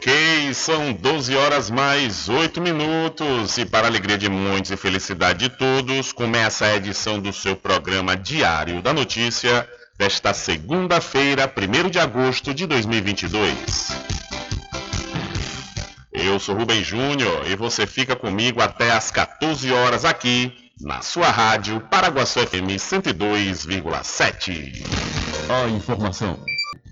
Ok, são 12 horas mais 8 minutos e para alegria de muitos e felicidade de todos, começa a edição do seu programa Diário da Notícia desta segunda-feira, 1 de agosto de 2022. Eu sou Rubem Júnior e você fica comigo até às 14 horas aqui na sua rádio Paraguaçu FM 102,7. A informação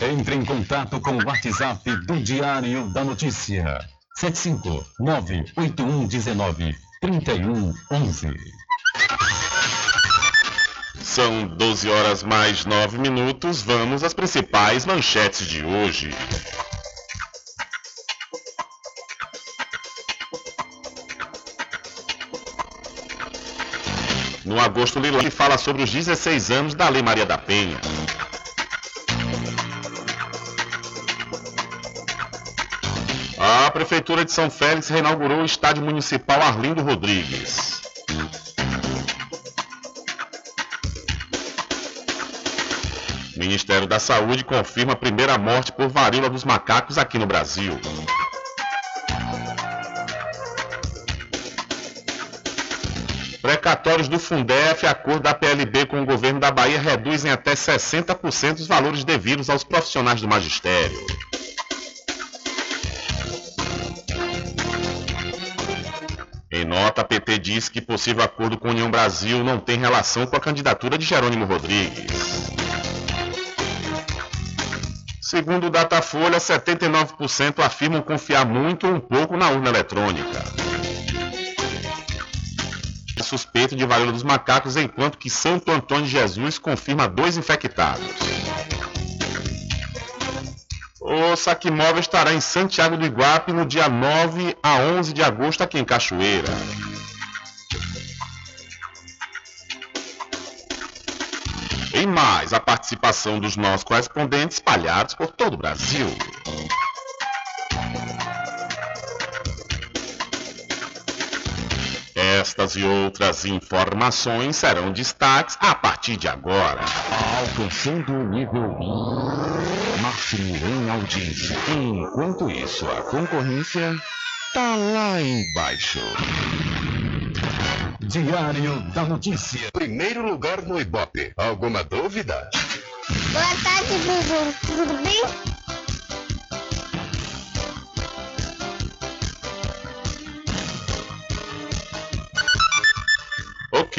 Entre em contato com o WhatsApp do Diário da Notícia. 759-8119-3111. São 12 horas mais 9 minutos. Vamos às principais manchetes de hoje. No agosto ele fala sobre os 16 anos da Lei Maria da Penha. A Prefeitura de São Félix reinaugurou o Estádio Municipal Arlindo Rodrigues. Ministério da Saúde confirma a primeira morte por varíola dos macacos aqui no Brasil. Precatórios do Fundef, acordo da PLB com o governo da Bahia reduzem até 60% os valores devidos aos profissionais do magistério. Nota, a PT diz que possível acordo com a União Brasil não tem relação com a candidatura de Jerônimo Rodrigues. Segundo o Datafolha, 79% afirmam confiar muito ou um pouco na urna eletrônica. Suspeito de varíola dos macacos, enquanto que Santo Antônio Jesus confirma dois infectados. O Saquimóvel estará em Santiago do Iguape no dia 9 a 11 de agosto aqui em Cachoeira. E mais a participação dos nossos correspondentes espalhados por todo o Brasil. Estas e outras informações serão destaques a partir de agora. Alcançando o nível máximo em audiência. Enquanto isso, a concorrência tá lá embaixo. Diário da Notícia. Primeiro lugar no Ibope. Alguma dúvida? Boa tarde, Bidu. Tudo bem?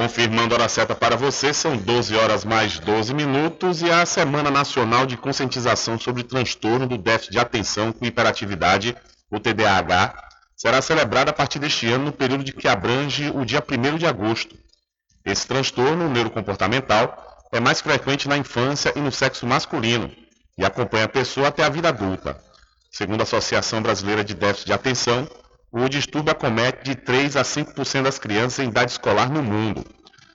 Confirmando a hora certa para você, são 12 horas mais 12 minutos e a Semana Nacional de Conscientização sobre o Transtorno do Déficit de Atenção com Hiperatividade, o TDAH, será celebrada a partir deste ano no período de que abrange o dia 1 de agosto. Esse transtorno neurocomportamental é mais frequente na infância e no sexo masculino e acompanha a pessoa até a vida adulta. Segundo a Associação Brasileira de Déficit de Atenção, o distúrbio acomete de 3 a 5% das crianças em idade escolar no mundo.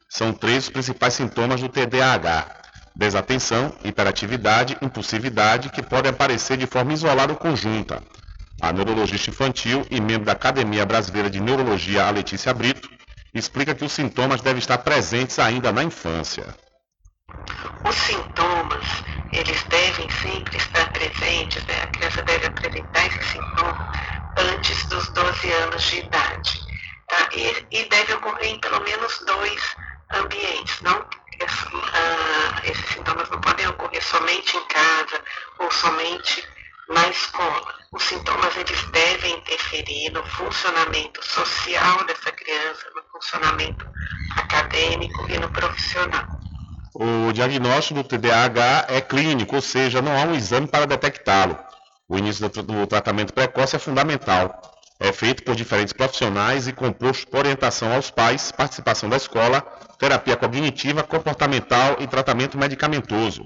São três os principais sintomas do TDAH: desatenção, hiperatividade, impulsividade, que podem aparecer de forma isolada ou conjunta. A neurologista infantil e membro da Academia Brasileira de Neurologia, a Letícia Brito, explica que os sintomas devem estar presentes ainda na infância. Os sintomas, eles devem sempre estar presentes, né? a criança deve apresentar esse sintoma antes dos 12 anos de idade. Tá? E, e deve ocorrer em pelo menos dois ambientes. Não, ah, esses sintomas não podem ocorrer somente em casa ou somente na escola. Os sintomas eles devem interferir no funcionamento social dessa criança, no funcionamento acadêmico e no profissional. O diagnóstico do TDAH é clínico, ou seja, não há um exame para detectá-lo. O início do, tratamento precoce é fundamental. É feito por diferentes profissionais e composto por orientação aos pais, participação da escola, terapia cognitiva, comportamental e tratamento medicamentoso.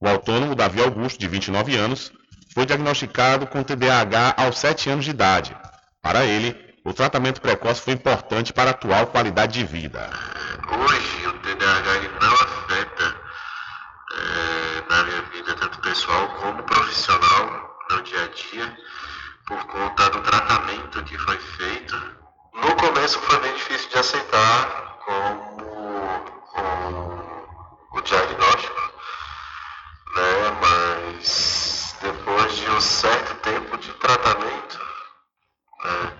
O autônomo Davi Augusto, de 29 anos, foi diagnosticado com TDAH aos 7 anos de idade. Para ele, o tratamento precoce foi importante para a atual qualidade de vida. Hoje, o TDAH não na minha vida, tanto pessoal como profissional, no dia a dia, por conta do tratamento que foi feito. No começo foi bem difícil de aceitar como o diagnóstico, né? mas depois de um certo tempo de tratamento, né?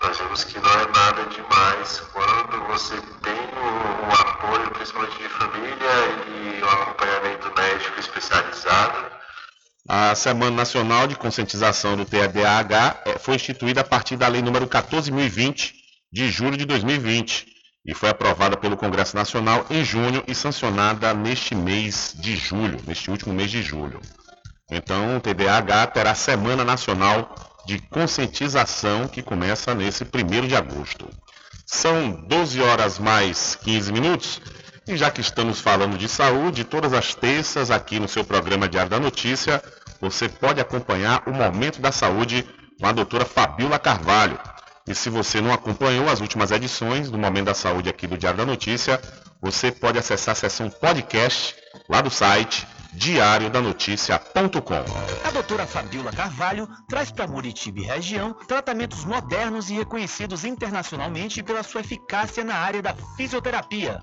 Nós vemos que não é nada demais quando você tem principalmente de família, e um acompanhamento médico especializado. A Semana Nacional de Conscientização do TDAH eh, foi instituída a partir da Lei número 14.020, de julho de 2020, e foi aprovada pelo Congresso Nacional em junho e sancionada neste mês de julho, neste último mês de julho. Então, o TDAH terá Semana Nacional de Conscientização que começa nesse 1 de agosto. São 12 horas mais 15 minutos. E já que estamos falando de saúde, todas as terças aqui no seu programa Diário da Notícia, você pode acompanhar o Momento da Saúde com a doutora Fabiola Carvalho. E se você não acompanhou as últimas edições do Momento da Saúde aqui do Diário da Notícia, você pode acessar a seção podcast lá do site diariodanoticia.com. A doutora Fabiola Carvalho traz para Muritiba e região tratamentos modernos e reconhecidos internacionalmente pela sua eficácia na área da fisioterapia.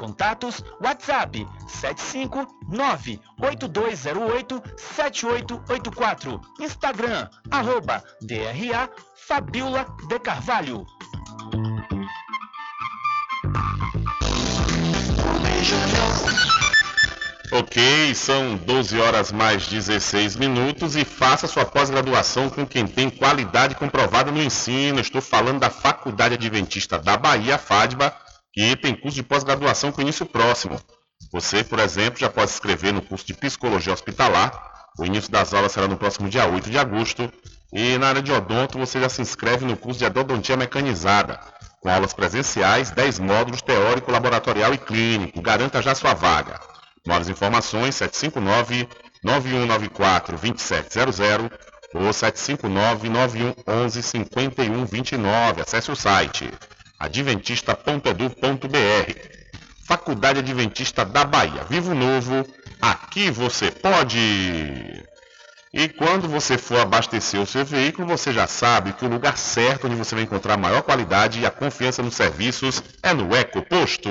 Contatos WhatsApp 759-8208-7884. Instagram, arroba DRA Fabiola de Carvalho. Ok, são 12 horas mais 16 minutos e faça sua pós-graduação com quem tem qualidade comprovada no ensino. Estou falando da Faculdade Adventista da Bahia, FADBA, que tem curso de pós-graduação com início próximo. Você, por exemplo, já pode se inscrever no curso de Psicologia Hospitalar. O início das aulas será no próximo dia 8 de agosto. E na área de odonto, você já se inscreve no curso de Odontia Mecanizada, com aulas presenciais, 10 módulos teórico, laboratorial e clínico. Garanta já sua vaga. Maiores informações 759 9194 2700 ou 759 9111 5129. Acesse o site adventista.edu.br. Faculdade Adventista da Bahia. Vivo Novo, aqui você pode! E quando você for abastecer o seu veículo, você já sabe que o lugar certo onde você vai encontrar a maior qualidade e a confiança nos serviços é no Eco Posto.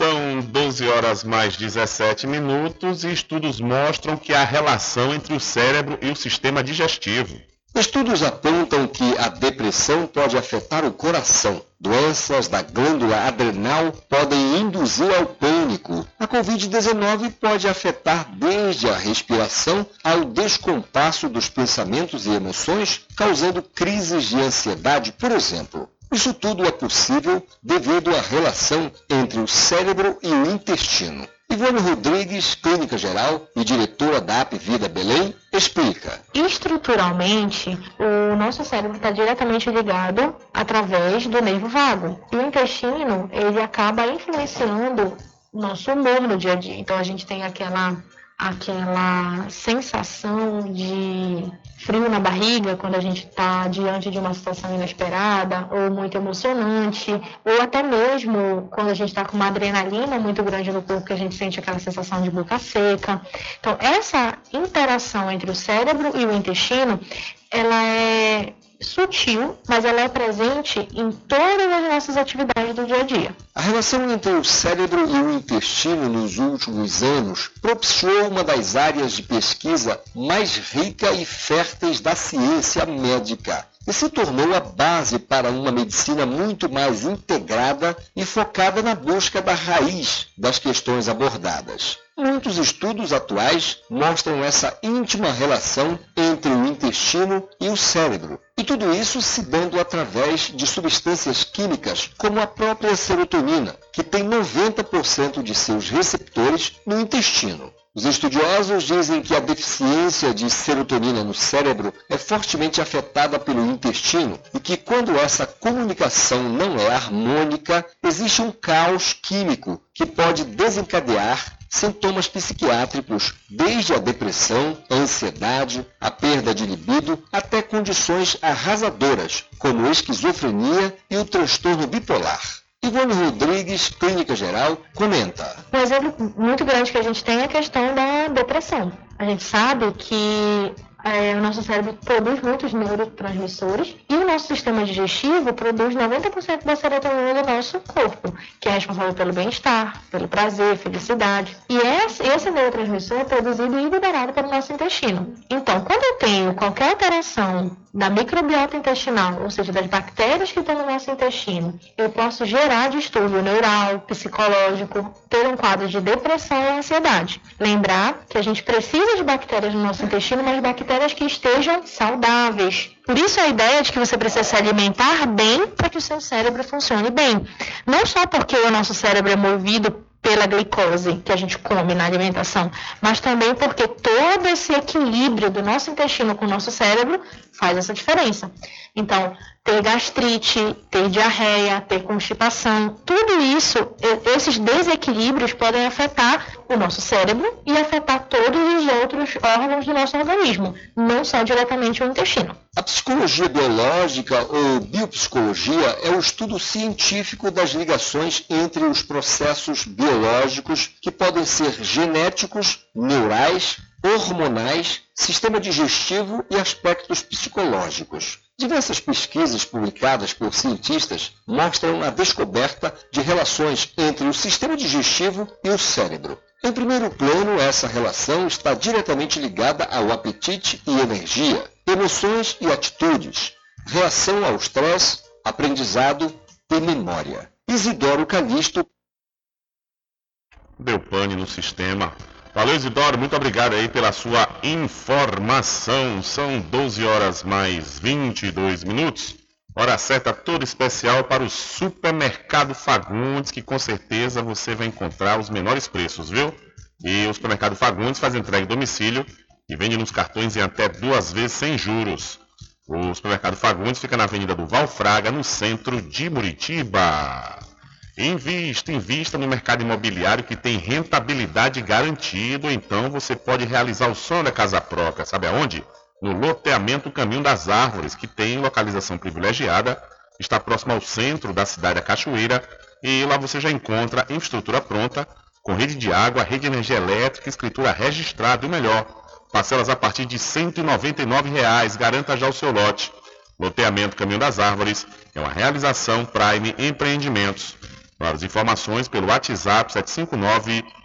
São 12 horas mais 17 minutos e estudos mostram que há relação entre o cérebro e o sistema digestivo. Estudos apontam que a depressão pode afetar o coração. Doenças da glândula adrenal podem induzir ao pânico. A Covid-19 pode afetar desde a respiração ao descompasso dos pensamentos e emoções, causando crises de ansiedade, por exemplo. Isso tudo é possível devido à relação entre o cérebro e o intestino. Ivone Rodrigues, clínica geral e diretora da AP Vida Belém, explica. Estruturalmente, o nosso cérebro está diretamente ligado através do nervo vago. E o intestino, ele acaba influenciando nosso humor no dia a dia. Então, a gente tem aquela aquela sensação de frio na barriga quando a gente está diante de uma situação inesperada ou muito emocionante, ou até mesmo quando a gente está com uma adrenalina muito grande no corpo, que a gente sente aquela sensação de boca seca. Então, essa interação entre o cérebro e o intestino, ela é sutil, mas ela é presente em todas as nossas atividades do dia a dia. A relação entre o cérebro e o intestino nos últimos anos propiciou uma das áreas de pesquisa mais rica e férteis da ciência médica e se tornou a base para uma medicina muito mais integrada e focada na busca da raiz das questões abordadas. Muitos estudos atuais mostram essa íntima relação entre o intestino e o cérebro, e tudo isso se dando através de substâncias químicas como a própria serotonina, que tem 90% de seus receptores no intestino. Os estudiosos dizem que a deficiência de serotonina no cérebro é fortemente afetada pelo intestino e que quando essa comunicação não é harmônica, existe um caos químico que pode desencadear sintomas psiquiátricos, desde a depressão, a ansiedade, a perda de libido, até condições arrasadoras, como esquizofrenia e o transtorno bipolar. Ivone Rodrigues, Clínica Geral, comenta. Um exemplo muito grande que a gente tem é a questão da depressão. A gente sabe que é, o nosso cérebro produz muitos neurotransmissores e o nosso sistema digestivo produz 90% da serotonina do nosso corpo, que é responsável pelo bem-estar, pelo prazer, felicidade. E esse, esse neurotransmissor é produzido e liberado pelo nosso intestino. Então, quando eu tenho qualquer alteração da microbiota intestinal, ou seja, das bactérias que estão no nosso intestino, eu posso gerar distúrbio neural, psicológico, ter um quadro de depressão e ansiedade. Lembrar que a gente precisa de bactérias no nosso intestino, mas bactérias que estejam saudáveis. Por isso a ideia de que você precisa se alimentar bem para que o seu cérebro funcione bem. Não só porque o nosso cérebro é movido pela glicose que a gente come na alimentação, mas também porque todo esse equilíbrio do nosso intestino com o nosso cérebro faz essa diferença. Então, ter gastrite, ter diarreia, ter constipação, tudo isso, esses desequilíbrios podem afetar o nosso cérebro e afetar todos os outros órgãos do nosso organismo, não só diretamente o intestino. A psicologia biológica ou biopsicologia é o estudo científico das ligações entre os processos biológicos que podem ser genéticos, neurais, hormonais, sistema digestivo e aspectos psicológicos. Diversas pesquisas publicadas por cientistas mostram a descoberta de relações entre o sistema digestivo e o cérebro. Em primeiro plano, essa relação está diretamente ligada ao apetite e energia, emoções e atitudes, reação ao estresse, aprendizado e memória. Isidoro Calixto. Deu pane no sistema. Valeu, Isidoro, muito obrigado aí pela sua informação. São 12 horas mais 22 minutos. Hora certa toda especial para o Supermercado Fagundes, que com certeza você vai encontrar os menores preços, viu? E o Supermercado Fagundes faz entrega em domicílio e vende nos cartões em até duas vezes sem juros. O Supermercado Fagundes fica na Avenida do Valfraga, no centro de Muritiba. Invista, invista no mercado imobiliário que tem rentabilidade garantida, então você pode realizar o sonho da casa própria. Sabe aonde? No loteamento Caminho das Árvores, que tem localização privilegiada, está próximo ao centro da cidade da Cachoeira, e lá você já encontra infraestrutura pronta, com rede de água, rede de energia elétrica, escritura registrada e o melhor, parcelas a partir de 199 reais, garanta já o seu lote. Loteamento Caminho das Árvores é uma realização Prime Empreendimentos. As informações pelo WhatsApp 759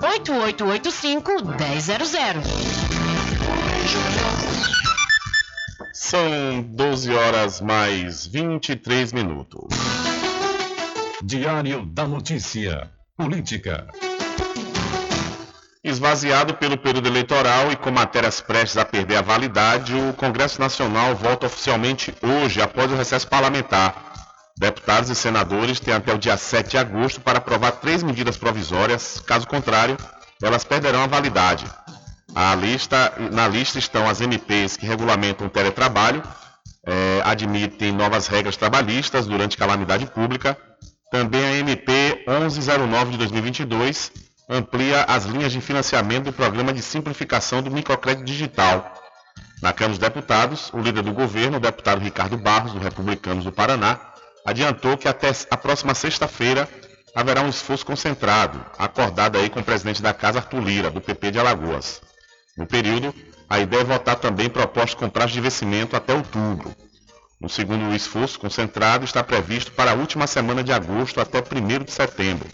1000. São 12 horas mais 23 minutos. Diário da Notícia. Política. Esvaziado pelo período eleitoral e com matérias prestes a perder a validade, o Congresso Nacional volta oficialmente hoje, após o recesso parlamentar. Deputados e senadores têm até o dia 7 de agosto para aprovar três medidas provisórias, caso contrário, elas perderão a validade. A lista, na lista estão as MPs que regulamentam o teletrabalho, é, admitem novas regras trabalhistas durante calamidade pública. Também a MP 1109 de 2022 amplia as linhas de financiamento do programa de simplificação do microcrédito digital. Na Câmara dos Deputados, o líder do governo, o deputado Ricardo Barros, do Republicanos do Paraná, adiantou que até a próxima sexta-feira haverá um esforço concentrado, acordado aí com o presidente da Casa, Arthur Lira, do PP de Alagoas. No período, a ideia é votar também propostas com prazo de vencimento até outubro. No segundo esforço concentrado, está previsto para a última semana de agosto até 1 de setembro.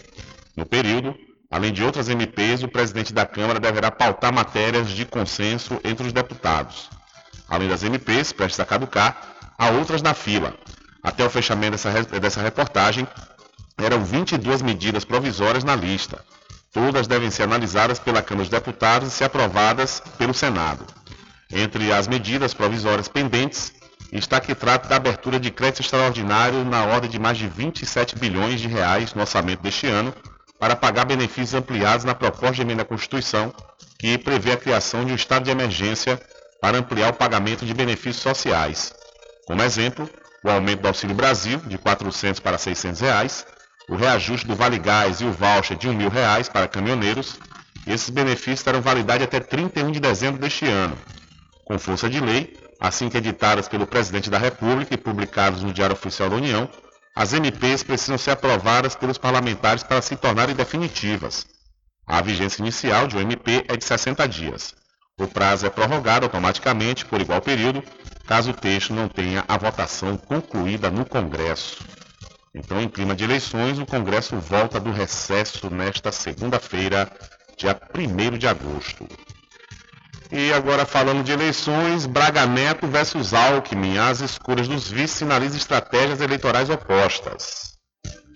No período, além de outras MPs, o presidente da Câmara deverá pautar matérias de consenso entre os deputados. Além das MPs, prestes a caducar, há outras na fila. Até o fechamento dessa, dessa reportagem, eram 22 medidas provisórias na lista. Todas devem ser analisadas pela Câmara dos Deputados e ser aprovadas pelo Senado. Entre as medidas provisórias pendentes está que trata da abertura de crédito extraordinário na ordem de mais de 27 bilhões de reais no orçamento deste ano para pagar benefícios ampliados na proposta de emenda à Constituição que prevê a criação de um estado de emergência para ampliar o pagamento de benefícios sociais. Como exemplo, o aumento do Auxílio Brasil de R$ 400 para 600 reais, o reajuste do Vale Gás e o voucher de 1.000 reais para caminhoneiros. Esses benefícios terão validade até 31 de dezembro deste ano. Com força de lei, assim que editadas pelo Presidente da República e publicadas no Diário Oficial da União, as MPs precisam ser aprovadas pelos parlamentares para se tornarem definitivas. A vigência inicial de um MP é de 60 dias. O prazo é prorrogado automaticamente por igual período, caso o texto não tenha a votação concluída no Congresso. Então, em clima de eleições, o Congresso volta do recesso nesta segunda-feira, dia 1 de agosto. E agora falando de eleições, Braga Neto versus Alckmin, as escolhas dos vices sinalizam estratégias eleitorais opostas.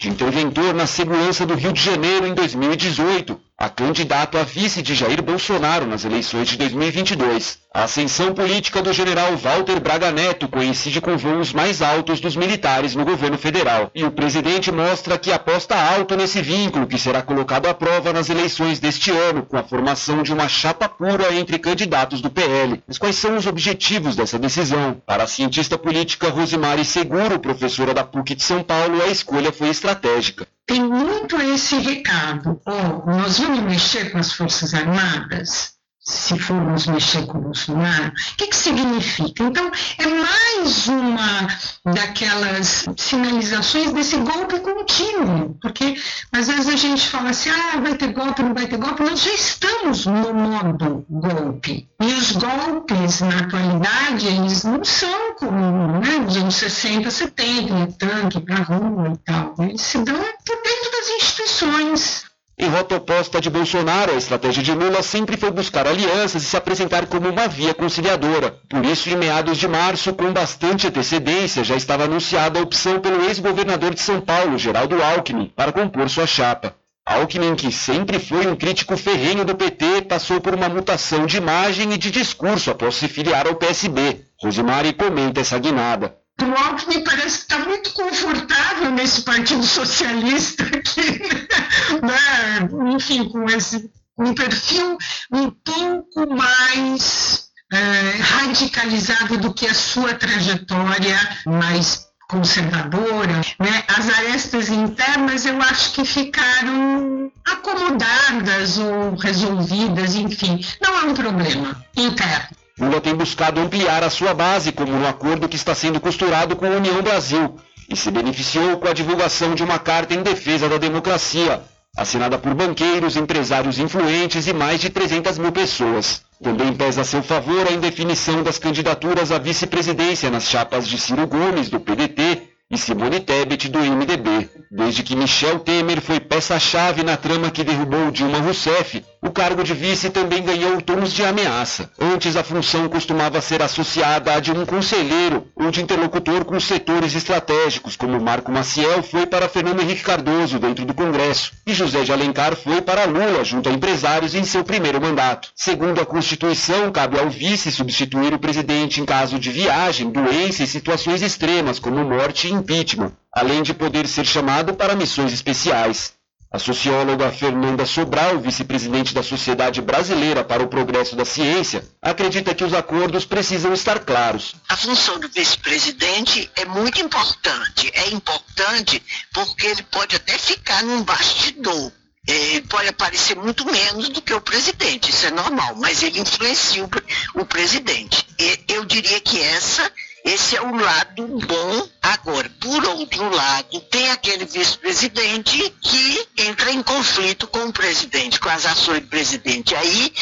Interventor na segurança do Rio de Janeiro em 2018, a candidato a vice de Jair Bolsonaro nas eleições de 2022. A ascensão política do general Walter Braga Neto coincide com voos mais altos dos militares no governo federal. E o presidente mostra que aposta alto nesse vínculo que será colocado à prova nas eleições deste ano, com a formação de uma chapa pura entre candidatos do PL. Mas quais são os objetivos dessa decisão? Para a cientista política Rosemary Seguro, professora da PUC de São Paulo, a escolha foi estratégica tem muito esse recado. Oh, nós vamos mexer com as Forças Armadas? Se formos mexer com o Bolsonaro, o que, que significa? Então, é mais uma daquelas sinalizações desse golpe contínuo, porque às vezes a gente fala assim, ah, vai ter golpe, não vai ter golpe, nós já estamos no modo golpe. E os golpes, na atualidade, eles não são como né, nos anos 60, 70, tanque para rua e tal. Eles se dão dentro das instituições. Em rota oposta de Bolsonaro, a estratégia de Lula sempre foi buscar alianças e se apresentar como uma via conciliadora. Por isso, em meados de março, com bastante antecedência, já estava anunciada a opção pelo ex-governador de São Paulo, Geraldo Alckmin, para compor sua chapa. Alckmin, que sempre foi um crítico ferrenho do PT, passou por uma mutação de imagem e de discurso após se filiar ao PSB. Rosemary comenta essa guinada o Alckmin parece que está muito confortável nesse Partido Socialista aqui, né? enfim, com esse um perfil um pouco mais é, radicalizado do que a sua trajetória mais conservadora, né? As arestas internas eu acho que ficaram acomodadas ou resolvidas, enfim, não há um problema interno. Lula tem buscado ampliar a sua base, como no acordo que está sendo costurado com a União Brasil, e se beneficiou com a divulgação de uma carta em defesa da democracia, assinada por banqueiros, empresários influentes e mais de 300 mil pessoas. Também pesa a seu favor a indefinição das candidaturas à vice-presidência nas chapas de Ciro Gomes, do PDT, e Simone Tebet, do MDB. Desde que Michel Temer foi peça-chave na trama que derrubou Dilma Rousseff, o cargo de vice também ganhou tons de ameaça. Antes, a função costumava ser associada à de um conselheiro ou de interlocutor com setores estratégicos, como Marco Maciel foi para Fernando Henrique Cardoso dentro do Congresso, e José de Alencar foi para Lula junto a empresários em seu primeiro mandato. Segundo a Constituição, cabe ao vice substituir o presidente em caso de viagem, doença e situações extremas, como morte e impeachment, além de poder ser chamado para missões especiais. A socióloga Fernanda Sobral, vice-presidente da Sociedade Brasileira para o Progresso da Ciência, acredita que os acordos precisam estar claros. A função do vice-presidente é muito importante. É importante porque ele pode até ficar num bastidor. Ele pode aparecer muito menos do que o presidente, isso é normal, mas ele influencia o, o presidente. E eu diria que essa esse é o lado bom. Agora, por outro lado, tem aquele vice-presidente que entra em conflito com o presidente, com as ações do presidente. Aí,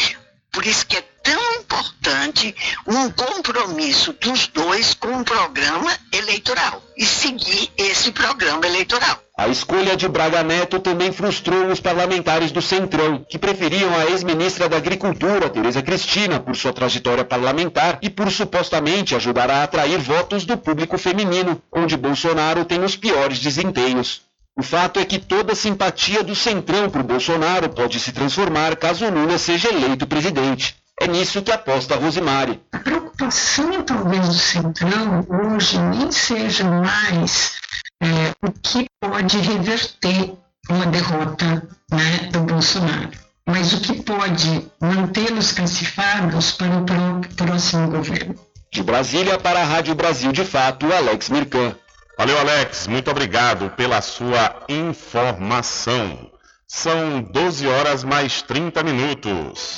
por isso que é tão importante um compromisso dos dois com o programa eleitoral e seguir esse programa eleitoral. A escolha de Braga Neto também frustrou os parlamentares do Centrão, que preferiam a ex-ministra da Agricultura, Tereza Cristina, por sua trajetória parlamentar e por supostamente ajudar a atrair votos do público feminino, onde Bolsonaro tem os piores desempenhos. O fato é que toda simpatia do Centrão por Bolsonaro pode se transformar caso Lula seja eleito presidente. É nisso que aposta a Rosimari. A preocupação, talvez, do Centrão hoje nem seja mais é, o que pode reverter uma derrota né, do Bolsonaro, mas o que pode mantê-los classificados para o próximo governo. De Brasília para a Rádio Brasil de Fato, Alex Mirkan. Valeu, Alex. Muito obrigado pela sua informação. São 12 horas mais 30 minutos.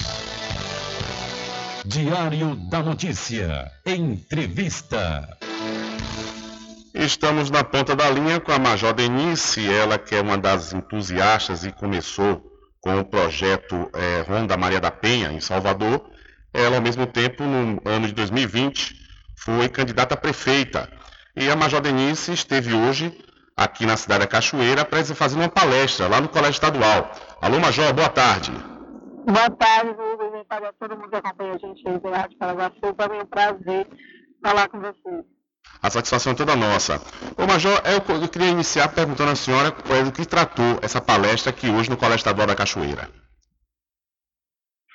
Diário da Notícia. Entrevista. Estamos na ponta da linha com a Major Denise, ela que é uma das entusiastas e começou com o projeto é, Ronda Maria da Penha, em Salvador. Ela, ao mesmo tempo, no ano de 2020, foi candidata a prefeita. E a Major Denise esteve hoje aqui na cidade da Cachoeira para fazer uma palestra lá no Colégio Estadual. Alô, Major, boa tarde. Boa tarde, Rubens, para todo mundo que acompanha a gente aí do Rádio Paraguaçu. Para mim é um prazer falar com vocês. A satisfação é toda nossa. Ô Major, eu, eu queria iniciar perguntando à senhora do que tratou essa palestra aqui hoje no Colégio Estadual da Cachoeira.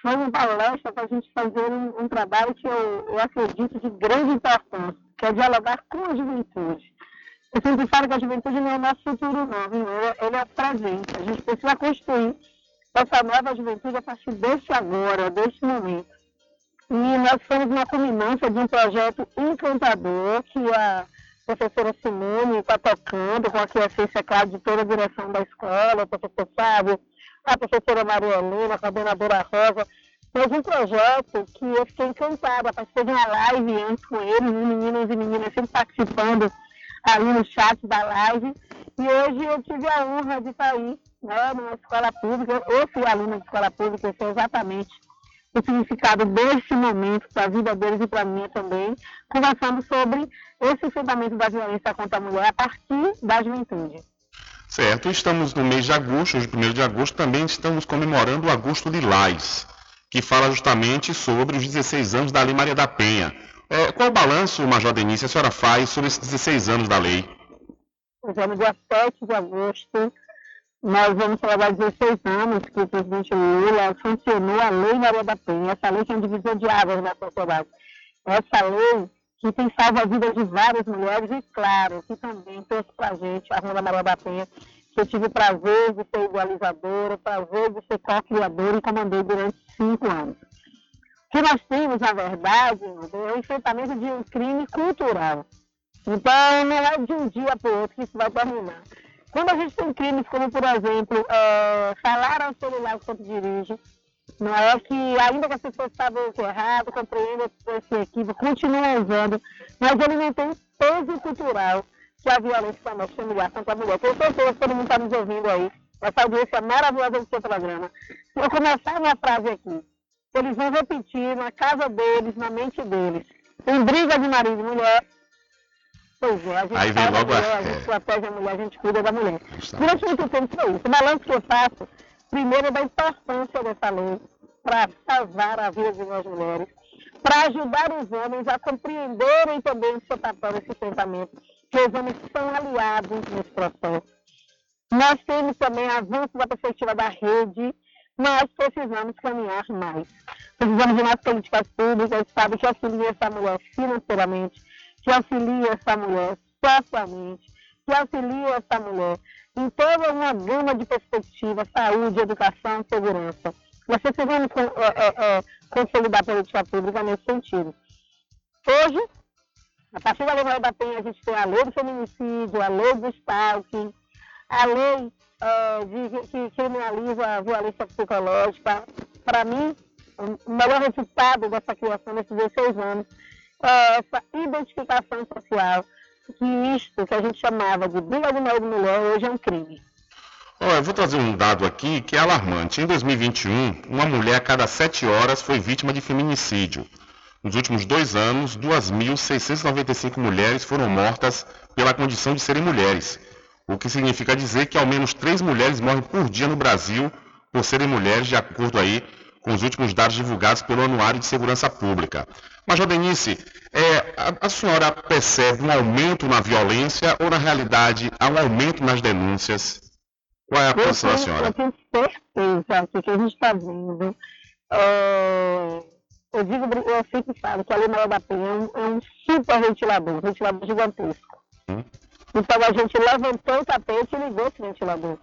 Foi uma palestra para a gente fazer um, um trabalho que eu, eu acredito de grande importância, que é dialogar com a juventude. Eu sempre falo que a juventude não é o nosso futuro, não, viu? Ele é o presente. A gente precisa construir essa nova juventude a partir desse agora, desse momento. E nós fomos na culminância de um projeto encantador que a professora Simone está tocando, com a quiescência, claro, de toda a direção da escola, o professor Fábio, a professora Maria Helena, a coordenadora Rosa, fez um projeto que eu fiquei encantada, participei de uma live antes com eles, meninas e meninas sempre participando ali no chat da live, e hoje eu tive a honra de sair né, numa escola pública, eu fui aluna de escola pública, eu sei exatamente o significado desse momento para a vida deles e para a minha também, conversando sobre esse enfrentamento da violência contra a mulher a partir da juventude. Certo, estamos no mês de agosto, hoje, 1 de agosto, também estamos comemorando o Agosto Lilás, que fala justamente sobre os 16 anos da Lei Maria da Penha. É, qual o balanço, Major Denise, a senhora faz sobre esses 16 anos da lei? Pois é, no dia 7 de agosto, nós vamos celebrar 16 anos que o presidente Lula sancionou a Lei Maria da Penha. Essa lei que é um divisor de águas na sociedade. Essa lei que tem salvo a vida de várias mulheres e, claro, que também trouxe para a gente a Ronda Maria da Penha, que eu tive o prazer de ser idealizadora, o prazer de ser co-criadora e comandei durante cinco anos. O que nós temos, na verdade, é o enfrentamento de um crime cultural. Então, não é de um dia para o outro que isso vai terminar. Quando a gente tem crimes como, por exemplo, é, falar ao celular enquanto dirige, não é que ainda que as pessoas estavam errado, compreendam esse equívoco, continuam usando, mas ele não tem peso cultural que a violência doméstica e humilhar contra a mulher. Tenho certeza que todo mundo está nos ouvindo aí, essa audiência maravilhosa do seu programa. Se eu começar uma frase aqui, eles vão repetir na casa deles, na mente deles, em briga de marido e mulher, Pois é, a gente Aí vem logo a... mulher, a gente é. protege a mulher, a gente cuida da mulher. Durante muito tempo foi isso. O balanço que eu faço, primeiro, é da importância dessa lei para salvar a vida de nós mulheres, para ajudar os homens a compreenderem também o seu papel nesse enfrentamento, que os homens são aliados nesse processo. Nós temos também avanço da perspectiva da rede, mas precisamos caminhar mais. Precisamos de mais políticas públicas, sabe, que auxiliem essa mulher financeiramente, que auxilia essa mulher socialmente, que auxilia essa mulher em toda uma gama de perspectivas, saúde, educação, segurança. Nós precisamos é, é, é, consolidar a política pública nesse sentido. Hoje, a partir da Lei da Penha, a gente tem a lei do feminicídio, a lei do stalking, a lei é, de, que criminaliza a violência psicológica. Para mim, o melhor resultado dessa criação nesses 16 anos essa identificação social, que isto que a gente chamava de briga de mulher hoje é um crime. eu vou trazer um dado aqui que é alarmante. Em 2021, uma mulher a cada sete horas foi vítima de feminicídio. Nos últimos dois anos, 2.695 mulheres foram mortas pela condição de serem mulheres. o que significa dizer que ao menos três mulheres morrem por dia no Brasil por serem mulheres, de acordo aí com os últimos dados divulgados pelo Anuário de Segurança Pública. Major Denise, é, a, a, senhora percebe um aumento na violência ou na realidade há um aumento nas denúncias? Qual é a posição da senhora? Eu tenho certeza que o que a gente está vendo é, eu digo, eu sempre falo que a Lei Maior da Penha é um, é super ventilador, um ventilador gigantesco. Hum. Então a gente levantou o tapete e ligou esse ventilador.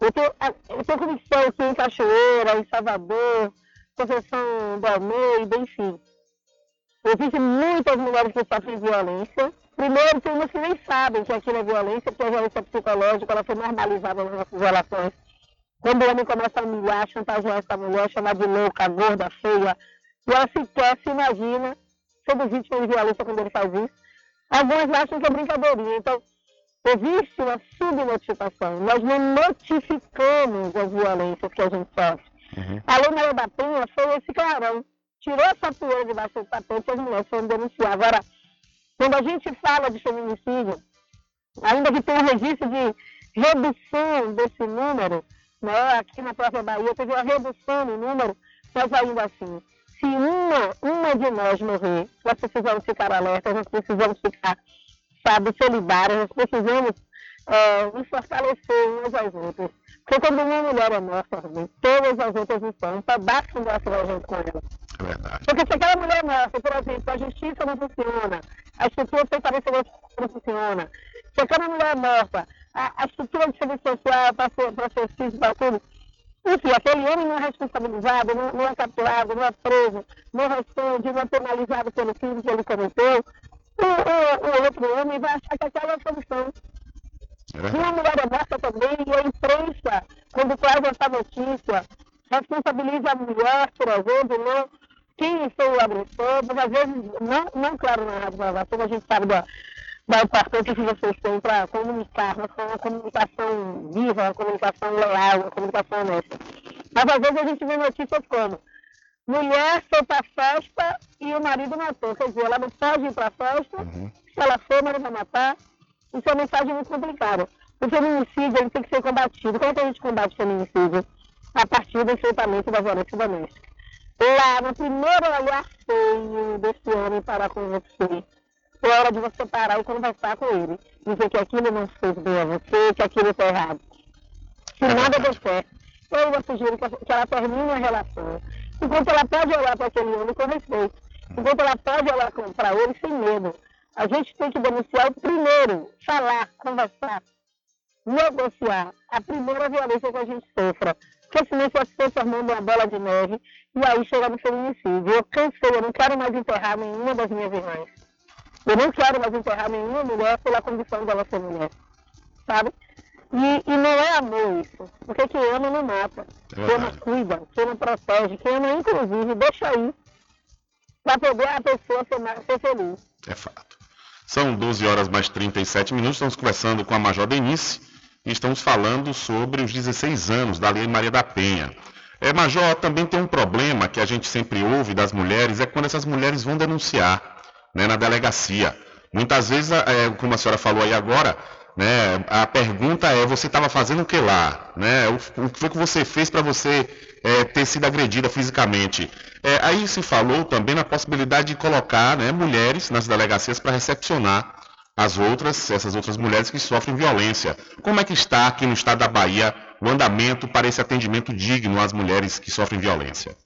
Eu tenho, eu tenho convicção aqui em Cachoeira, em Salvador, Conceição do Almeida, enfim. Existem muitas mulheres que sofrem violência. Primeiro, tem umas que nem sabem que aquilo é violência, porque a violência psicológica ela foi normalizada nas nossas relações. Quando o homem começa a humilhar, chantagear essa mulher, chamar de louca, gorda, feia, e ela sequer se imagina sendo vítima de violência quando ele faz isso. Algumas acham que é brincadeirinha. Então, existe uma subnotificação. Nós não notificamos as violências que a gente sofre. Uhum. A Lei Maria da Penha foi esse clarão. Tirou essa poeira debaixo do tapete e as mulheres foram denunciar. Agora, quando a gente fala de feminicídio, ainda que tenha um registro de redução desse número, né, aqui na própria Bahia teve uma redução no número, mas ainda assim, se uma, uma de nós morrer, nós precisamos ficar alertas, nós precisamos ficar, sabe, solidárias, nós precisamos é, nos fortalecer umas às outras. Porque quando uma mulher é morta, todas as outras estão, basta que nós junto com ela. É verdade. Porque se aquela mulher é morta, por exemplo, a justiça não funciona, a estrutura de separação não funciona, se aquela mulher é morta, a, a estrutura de serviço social para ser, para ser físico, para tudo, enfim, aquele homem não é responsabilizado, não, não é capturado, não é preso, não responde, não é penalizado pelo crime que ele cometeu, o, o, o outro homem vai achar que aquela é a solução. E uma mulher é morta também, e a imprensa, quando traz essa notícia, responsabiliza a mulher, por exemplo, não quem foi o agressor, mas às vezes, não, não claro, na rádio a gente sabe da, da importância que vocês têm para comunicar, com uma comunicação viva, uma comunicação leal, uma comunicação honesta. Mas às vezes a gente vê notícias como mulher foi para a festa e o marido matou. Quer dizer, ela não pode ir para a festa, uhum. se ela for, o marido vai matar. Isso é uma mensagem muito complicada. O feminicídio ele tem que ser combatido. Como é que a gente combate o feminicídio? A partir do enfrentamento da violência doméstica. Lá, no primeiro olhar feio desse homem para com você, é hora de você parar e conversar com ele. Dizer que aquilo não fez bem a você, que aquilo está errado. Se é nada der certo, eu sugerir que ela termine a relação. Enquanto ela pode olhar para aquele homem com respeito. Enquanto ela pode olhar para ele sem medo. A gente tem que denunciar o primeiro, falar, conversar, negociar a primeira violência que a gente sofra. Porque senão isso vai se transformando uma bola de neve e aí chega no feminicídio. Eu cansei, eu não quero mais enterrar nenhuma das minhas irmãs. Eu não quero mais enterrar nenhuma mulher pela condição dela ser mulher. Sabe? E, e não é amor isso. Porque quem ama não mata. É quem ama cuida, quem ama protege, quem ama inclusive deixa aí para poder a pessoa ser, ser feliz. É fato. São 12 horas mais 37 minutos. Estamos conversando com a Major Denise e estamos falando sobre os 16 anos da Lei Maria da Penha. É, Major, também tem um problema que a gente sempre ouve das mulheres, é quando essas mulheres vão denunciar né, na delegacia. Muitas vezes, é, como a senhora falou aí agora, né, a pergunta é, você estava fazendo o que lá? Né? O, o que foi que você fez para você é, ter sido agredida fisicamente? É, aí se falou também na possibilidade de colocar né, mulheres nas delegacias para recepcionar as outras, essas outras mulheres que sofrem violência. Como é que está aqui no estado da Bahia o andamento para esse atendimento digno às mulheres que sofrem violência?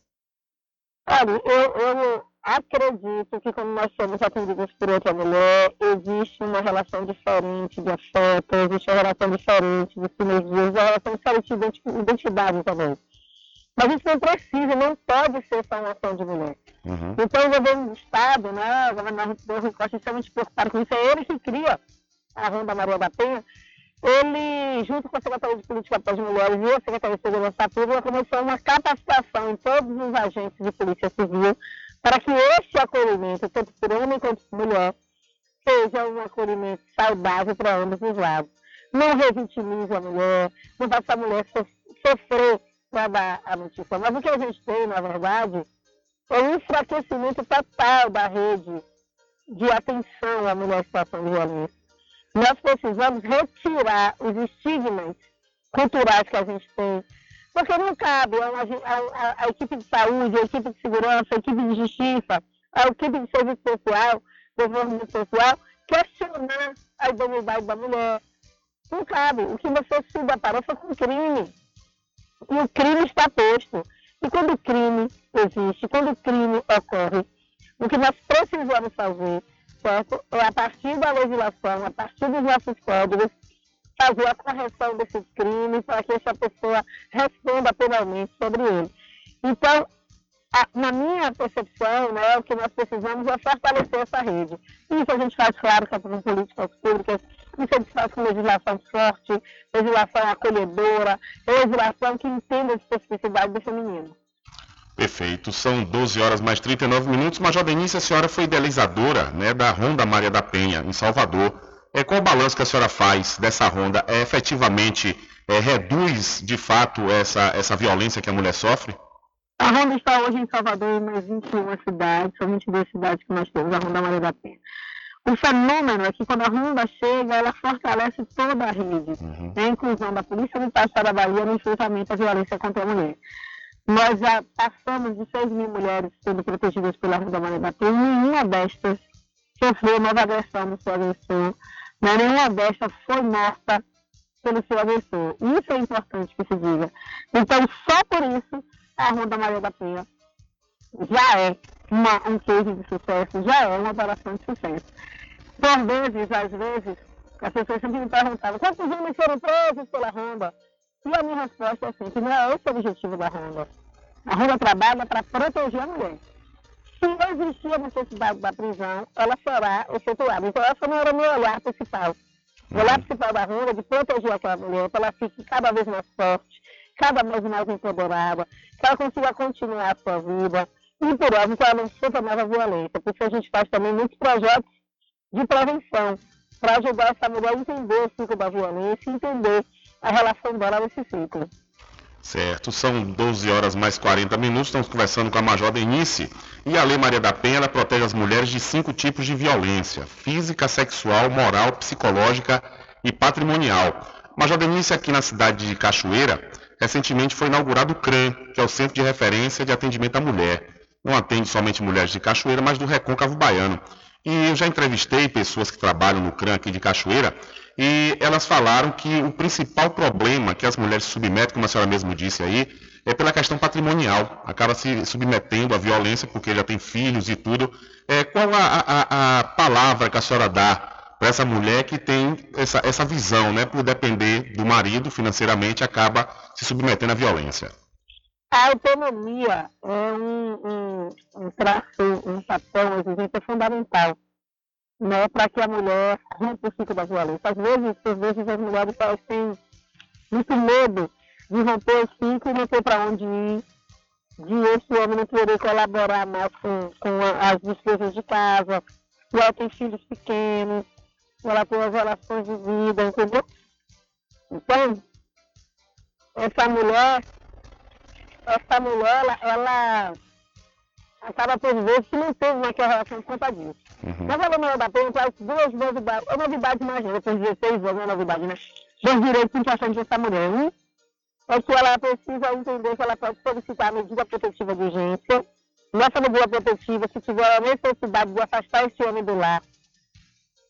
Olha, eu, eu, acredito que quando nós somos atendidos por outra mulher, existe uma relação diferente de afeto, existe uma relação diferente de sinergias, uma relação diferente de identidade também. Mas isso não precisa, não pode ser só uma ação de mulher. Uhum. Então o governo do Estado, né, o governador Rui Costa, extremamente preocupado com isso, é ele que cria a Ronda Maria da Penha, ele, junto com a Secretaria de Política para as Mulheres e a Secretaria de Segurança Pública, começou uma capacitação em todos os agentes de polícia civil para que este acolhimento, tanto por homem quanto por mulher, seja um acolhimento saudável para ambos os lados. Não revitimize a mulher, não faça a mulher sofrer para dar a notícia. Mas o que a gente tem, na verdade, é um enfraquecimento total da rede de atenção à mulher em situação de violência. Nós precisamos retirar os estigmas culturais que a gente tem, porque não cabe a, a, a, equipe de saúde, a equipe de segurança, a equipe de justiça, a equipe de serviço social, desenvolvimento social, questionar a idoneidade da mulher. Não cabe. O que você se deparou foi com crime. E o crime está posto. E quando o crime existe, quando o crime ocorre, o que nós precisamos fazer, É a partir da legislação, a partir dos nossos códigos, fazer a correção desse crime para que essa pessoa responda penalmente sobre ele. Então, a, na minha percepção, né, o que nós precisamos é fortalecer essa rede. Isso a gente faz, claro, com políticas públicas, isso a gente faz com legislação forte, legislação acolhedora, legislação que entenda a especificidade do feminino. Perfeito. São 12 horas mais 39 minutos. Major Denise, a senhora foi idealizadora né, da Ronda Maria da Penha, em Salvador. É, qual o balanço que a senhora faz dessa ronda? É, efetivamente é, reduz, de fato, essa, essa violência que a mulher sofre? A ronda está hoje em Salvador, em mais 21 cidades, são 22 cidades que nós temos, a Ronda Maria da Penha. O fenômeno é que quando a ronda chega, ela fortalece toda a rede. Uhum. A inclusão da Polícia Militar da Bahia no enfrentamento à violência contra a mulher. Nós já passamos de 6 mil mulheres sendo protegidas pela Ronda da Penha, nenhuma destas sofreu nova agressão do seu agressor né? Nenhuma destas foi morta pelo seu agressor. Isso é importante que se diga. Então, só por isso, a Ronda Maria da Penha já é uma, um case de sucesso, já é uma operação de sucesso. Por vezes, às vezes, as pessoas sempre me perguntavam quantos homens foram presos pela Ronda? E a minha resposta é assim, que não é esse o objetivo da Ronda. A Ronda trabalha para proteger a mulher se existir a necessidade da prisão, ela será efetuada. Então, essa não era o meu olhar principal. O olhar principal da Ronda é de proteger aquela mulher, para ela fique cada vez mais forte, cada vez mais empoderada, que ela consiga continuar a sua vida, e por óbvio que ela não sofra nova violência. Por isso a gente faz também muitos projetos de prevenção, para ajudar essa mulher a entender o ciclo da violência e entender a relação dela nesse ciclo. Certo, são 12 horas mais 40 minutos, estamos conversando com a Major Denise. E a Lei Maria da Penha protege as mulheres de cinco tipos de violência: física, sexual, moral, psicológica e patrimonial. Major Denise, aqui na cidade de Cachoeira, recentemente foi inaugurado o CRAM, que é o Centro de Referência de Atendimento à Mulher. Não atende somente mulheres de Cachoeira, mas do Recôncavo Baiano. E eu já entrevistei pessoas que trabalham no CRAM aqui de Cachoeira e elas falaram que o principal problema que as mulheres se submetem, como a senhora mesmo disse aí, é pela questão patrimonial. Acaba se submetendo à violência porque já tem filhos e tudo. É, qual a, a, a palavra que a senhora dá para essa mulher que tem essa, essa visão, né, por depender do marido financeiramente, acaba se submetendo à violência? A autonomia é um, um, um traço, um papel, exigência fundamental né, para que a mulher rompa o ciclo da violência. Às vezes, às vezes as mulheres têm muito medo de romper o ciclo e não ter para onde ir, de esse homem não querer colaborar mais com, com as despesas de casa, se ela tem filhos pequenos, ela tem as relações de vida, entendeu? Então, essa mulher, essa mulher, ela, ela acaba por vezes que não teve naquela relação por conta disso. Uhum. Mas a Lomena da Penha traz duas novidades, a novidade mais depois de 16 anos, é uma novidade, né? Dos direitos importantes dessa mulher. Um é que ela precisa entender que ela pode solicitar medida protetiva de urgência. Nessa medida protetiva, se tiver a necessidade de afastar esse homem do lar,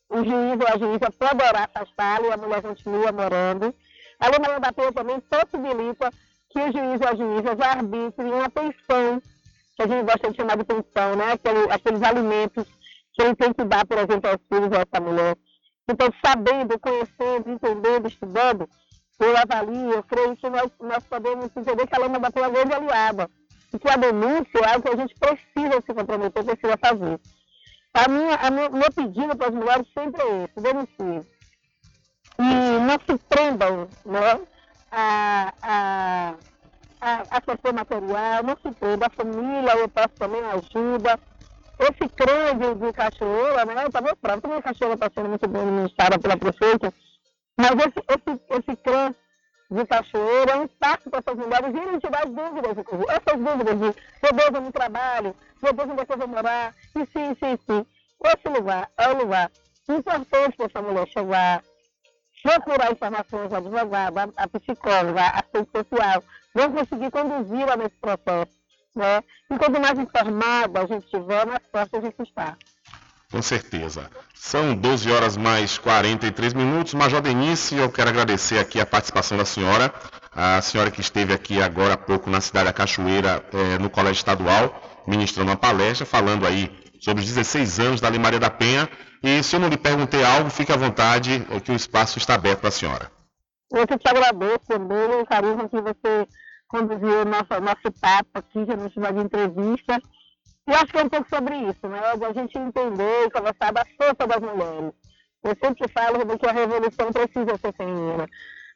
o juiz ou a juíza poderá afastá-lo e a mulher continua morando. A Lomena da Penha também possibilita que o juiz ou a juíza já arbitre uma pensão que a gente gosta de chamar de pensão, né? Aquele, aqueles alimentos que ele tem que dar, por exemplo, aos filhos dessa mulher. Então, sabendo, conhecendo, entendendo, estudando, eu avalio, eu creio que nós, nós podemos entender que a lama da uma grande aliada. E que a denúncia é algo que a gente precisa se comprometer, precisa fazer. A minha, a meu, meu pedido para as mulheres sempre é esse, denuncie. E não se prendam né, a, a a, a questão material, não se prenda, a família, eu peço também ajuda. Esse crânio de cachoeira, né? Eu também próprio, também a cachoeira está sendo muito bem administrada pela prefeita, mas esse, esse, esse crânio de cachoeira é um impacto para essas mulheres irem tirar as dúvidas, essas dúvidas de meu Deus, eu não trabalho, meu Deus, onde é que eu vou morar, e sim, sim, sim. Esse lugar é o lugar importante para essa mulher chegar, procurar informações, a, a psicóloga, a assistente social, vão conseguir conduzi-la nesse processo. Né? E quanto mais informada a gente tiver, mais forte a gente está. Com certeza. São 12 horas mais 43 minutos. Major Denise, eu quero agradecer aqui a participação da senhora, a senhora que esteve aqui agora há pouco na cidade da Cachoeira, eh, no Colégio Estadual, ministrando uma palestra, falando aí sobre os 16 anos da Lei Maria da Penha. E se eu não lhe perguntei algo, fique à vontade, é que o espaço está aberto para a senhora. Eu que te agradeço também o carinho que você conduziu o nosso, nosso papo aqui, a gente vai de entrevista. E acho que é um pouco sobre isso, né? A gente entender e conversar da força das mulheres. Eu sempre falo que a revolução precisa ser feminina.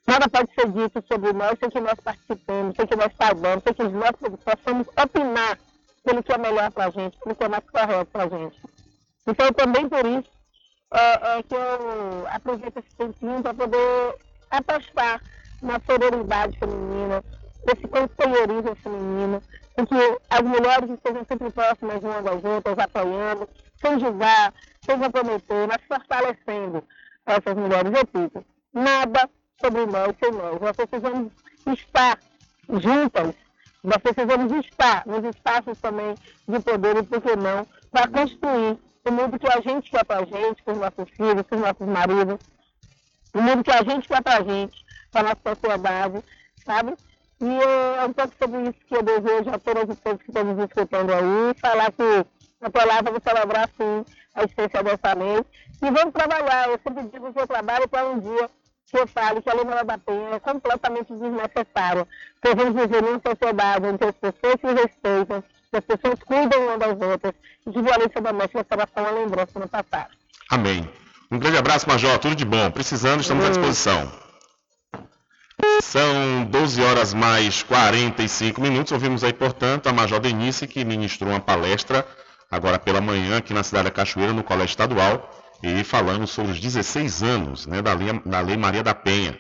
Nada pode ser dito sobre nós sem que nós participemos, sem que nós saibamos, sem que nós possamos opinar pelo que é melhor para a gente, pelo que é mais correto para a gente. Então, também por isso é, é que eu aproveito esse tempinho para poder apostar na sororidade feminina, esse conselheirismo feminino, em que as mulheres estejam sempre próximas umas das outras, apoiando, sem julgar, sem comprometer, mas fortalecendo essas mulheres. Repito, nada sobre nós sem nós. Nós precisamos estar juntas, nós precisamos estar nos espaços também de poder e, por que não, para construir o mundo que a gente quer para a gente, para os nossos filhos, para os nossos maridos, o mundo que a gente quer para a gente, para a nossa sociedade, sabe? E é um pouco sobre isso que eu desejo a todos os todos que estão nos escutando aí, falar que a palavra vou celebrar sim a existência dessa lei. E vamos trabalhar, eu sempre digo que eu trabalho para um dia que eu falo que a Lei da Penha é completamente desnecessária. Porque vamos viver numa sociedade em que as pessoas se respeitam, que as pessoas cuidam umas das outras, e que violência doméstica será só uma lembrança no passado. Amém. Um grande abraço, Major. Tudo de bom. Precisando, estamos à disposição. São 12 horas mais 45 minutos. Ouvimos aí, portanto, a Major Denise, que ministrou uma palestra agora pela manhã aqui na cidade da Cachoeira, no Colégio Estadual, e falando sobre os 16 anos né, da, lei, da Lei Maria da Penha.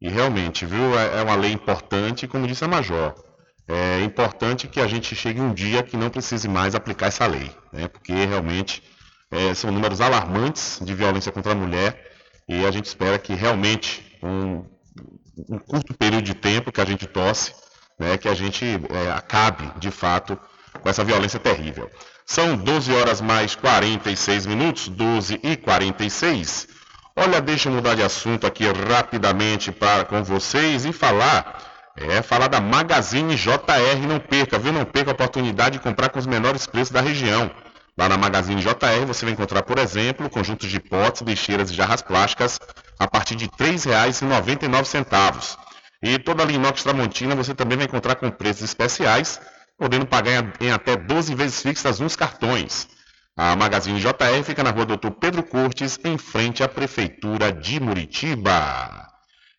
E realmente, viu, é, é uma lei importante, como disse a Major. É importante que a gente chegue um dia que não precise mais aplicar essa lei, né, porque realmente é, são números alarmantes de violência contra a mulher e a gente espera que realmente um, um curto período de tempo que a gente torce, né, que a gente é, acabe, de fato, com essa violência terrível. São 12 horas mais 46 minutos, 12 e 46. Olha, deixa eu mudar de assunto aqui rapidamente para com vocês e falar, é, falar da Magazine JR, não perca, viu? Não perca a oportunidade de comprar com os menores preços da região. Lá na Magazine JR você vai encontrar, por exemplo, conjuntos de potes, lixeiras e jarras plásticas a partir de R$ 3,99. E toda a linha inox Tramontina você também vai encontrar com preços especiais, podendo pagar em até 12 vezes fixas nos cartões. A Magazine JR fica na rua Doutor Pedro Cortes, em frente à Prefeitura de Muritiba.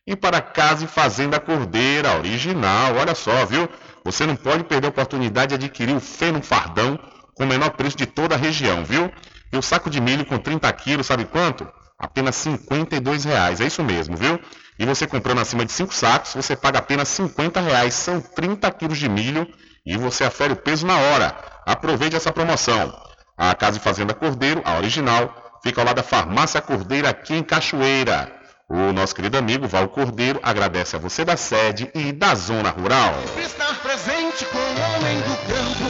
E para Casa e Fazenda Cordeira, original, olha só, viu? Você não pode perder a oportunidade de adquirir o feno fardão com o menor preço de toda a região, viu? E o saco de milho com 30 quilos, sabe quanto? Apenas 52 reais, é isso mesmo, viu? E você comprando acima de 5 sacos, você paga apenas 50 reais, são 30 quilos de milho e você afere o peso na hora. Aproveite essa promoção. A Casa e Fazenda Cordeiro, a original, fica ao lado da Farmácia Cordeira aqui em Cachoeira. O nosso querido amigo Val Cordeiro agradece a você da sede e da zona rural. Estar presente com o homem do campo,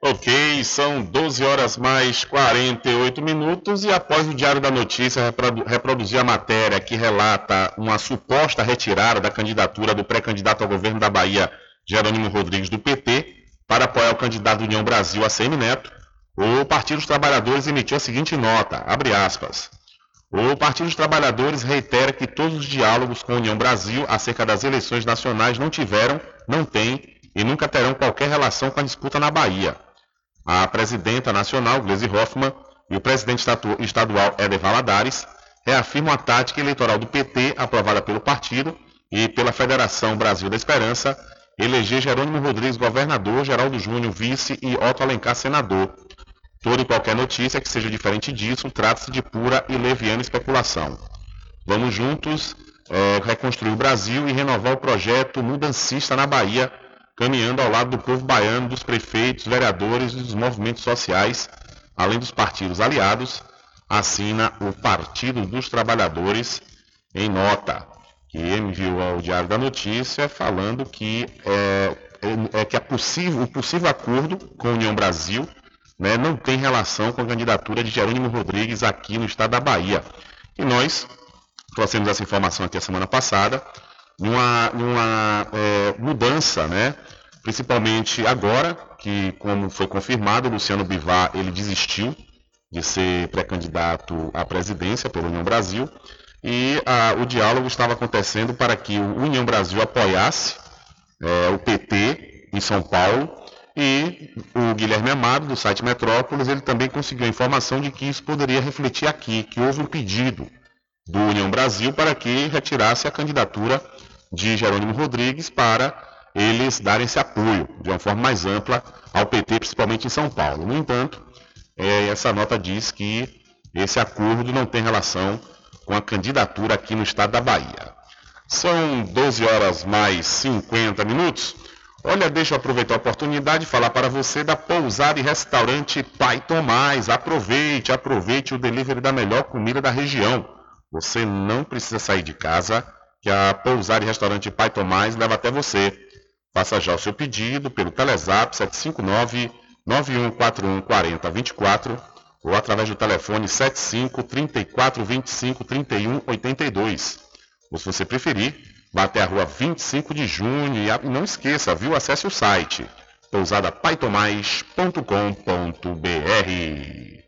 Ok, são 12 horas mais 48 minutos e após o Diário da Notícia reprodu reproduzir a matéria que relata uma suposta retirada da candidatura do pré-candidato ao governo da Bahia, Jerônimo Rodrigues do PT, para apoiar o candidato União Brasil, ACM Neto, o Partido dos Trabalhadores emitiu a seguinte nota, abre aspas, o Partido dos Trabalhadores reitera que todos os diálogos com a União Brasil acerca das eleições nacionais não tiveram, não têm e nunca terão qualquer relação com a disputa na Bahia. A presidenta nacional, Gleisi Hoffmann, e o presidente estadual, Éder Valadares, reafirmam a tática eleitoral do PT, aprovada pelo partido e pela Federação Brasil da Esperança, eleger Jerônimo Rodrigues governador, Geraldo Júnior vice e Otto Alencar senador. Toda e qualquer notícia que seja diferente disso trata-se de pura e leviana especulação. Vamos juntos é, reconstruir o Brasil e renovar o projeto mudancista na Bahia, caminhando ao lado do povo baiano, dos prefeitos, vereadores e dos movimentos sociais, além dos partidos aliados, assina o Partido dos Trabalhadores em nota, que enviou ao Diário da Notícia falando que é, é, é que possível, o possível acordo com a União Brasil né, não tem relação com a candidatura de Jerônimo Rodrigues aqui no estado da Bahia. E nós trouxemos essa informação aqui a semana passada, numa, é, mudança, né? principalmente agora, que como foi confirmado, Luciano Bivar ele desistiu de ser pré-candidato à presidência pela União Brasil, e a, o diálogo estava acontecendo para que o União Brasil apoiasse é, o PT em São Paulo, e o Guilherme Amado, do site Metrópolis, ele também conseguiu a informação de que isso poderia refletir aqui, que houve um pedido do União Brasil para que retirasse a candidatura de Jerônimo Rodrigues para eles darem esse apoio de uma forma mais ampla ao PT, principalmente em São Paulo. No entanto, é, essa nota diz que esse acordo não tem relação com a candidatura aqui no estado da Bahia. São 12 horas mais 50 minutos. Olha, deixa eu aproveitar a oportunidade de falar para você da pousada e restaurante Pai Tomás. Aproveite, aproveite o delivery da melhor comida da região. Você não precisa sair de casa, que a pousada e restaurante Pai Tomás leva até você. Faça já o seu pedido pelo Telezap 759 9141 4024 ou através do telefone 75 34 25 31 82. Ou se você preferir, vá até a rua 25 de junho e não esqueça, viu? Acesse o site pousadapaitomais.com.br.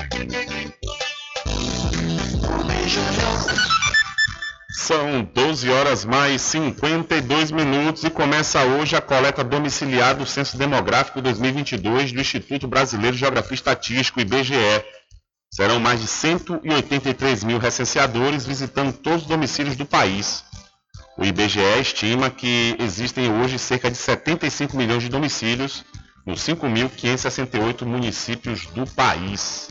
São 12 horas mais 52 minutos e começa hoje a coleta domiciliar do Censo Demográfico 2022 do Instituto Brasileiro de Geografia e Estatística, IBGE. Serão mais de 183 mil recenseadores visitando todos os domicílios do país. O IBGE estima que existem hoje cerca de 75 milhões de domicílios nos 5.568 municípios do país.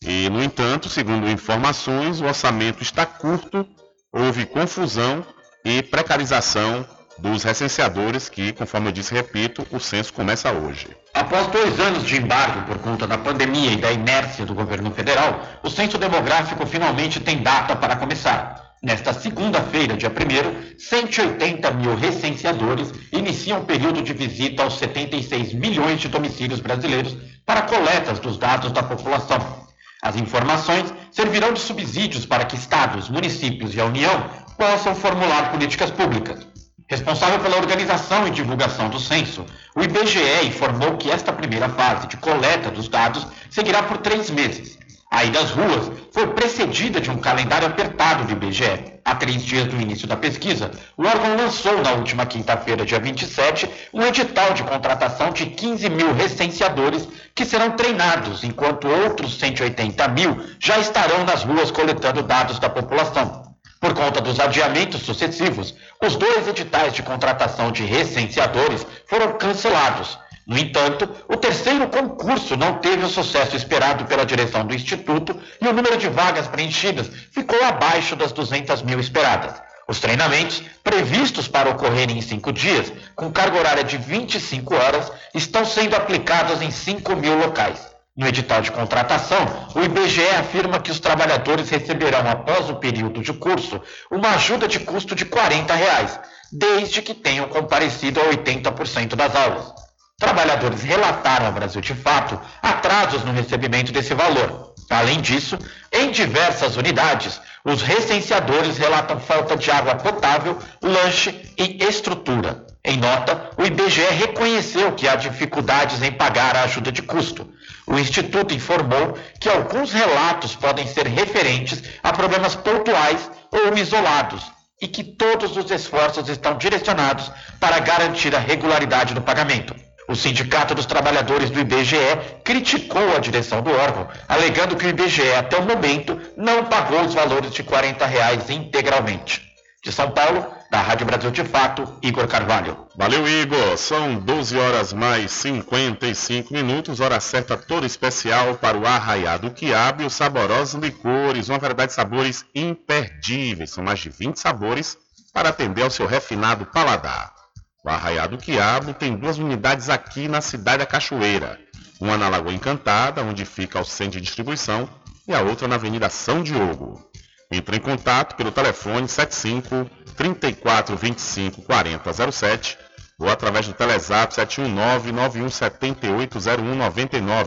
E, no entanto, segundo informações, o orçamento está curto, houve confusão e precarização dos recenseadores, que, conforme eu disse, repito, o censo começa hoje. Após dois anos de embargo por conta da pandemia e da inércia do governo federal, o censo demográfico finalmente tem data para começar. Nesta segunda-feira, dia 1 180 mil recenseadores iniciam o período de visita aos 76 milhões de domicílios brasileiros para coletas dos dados da população. As informações servirão de subsídios para que estados, municípios e a União possam formular políticas públicas. Responsável pela organização e divulgação do censo, o IBGE informou que esta primeira fase de coleta dos dados seguirá por três meses. A ida às ruas foi precedida de um calendário apertado do IBGE. Há três dias do início da pesquisa, o órgão lançou na última quinta-feira, dia 27, um edital de contratação de 15 mil recenseadores que serão treinados, enquanto outros 180 mil já estarão nas ruas coletando dados da população. Por conta dos adiamentos sucessivos, os dois editais de contratação de recenseadores foram cancelados no entanto, o terceiro concurso não teve o sucesso esperado pela direção do Instituto e o número de vagas preenchidas ficou abaixo das 200 mil esperadas. Os treinamentos, previstos para ocorrerem em cinco dias, com carga horária de 25 horas, estão sendo aplicados em 5 mil locais. No edital de contratação, o IBGE afirma que os trabalhadores receberão, após o período de curso, uma ajuda de custo de 40 reais, desde que tenham comparecido a 80% das aulas. Trabalhadores relataram ao Brasil de Fato atrasos no recebimento desse valor. Além disso, em diversas unidades, os recenseadores relatam falta de água potável, lanche e estrutura. Em nota, o IBGE reconheceu que há dificuldades em pagar a ajuda de custo. O Instituto informou que alguns relatos podem ser referentes a problemas pontuais ou isolados e que todos os esforços estão direcionados para garantir a regularidade do pagamento. O Sindicato dos Trabalhadores do IBGE criticou a direção do órgão, alegando que o IBGE, até o momento, não pagou os valores de 40 reais integralmente. De São Paulo, da Rádio Brasil de Fato, Igor Carvalho. Valeu, Igor. São 12 horas mais 55 minutos, hora certa toda especial para o Arraiado Quiabo e os saborosos licores, uma variedade de sabores imperdíveis. São mais de 20 sabores para atender ao seu refinado paladar. O Arraiado Quiabo tem duas unidades aqui na cidade da Cachoeira. Uma na Lagoa Encantada, onde fica o centro de distribuição, e a outra na Avenida São Diogo. Entre em contato pelo telefone 75 34 25 40 07 ou através do Telezap 719 9178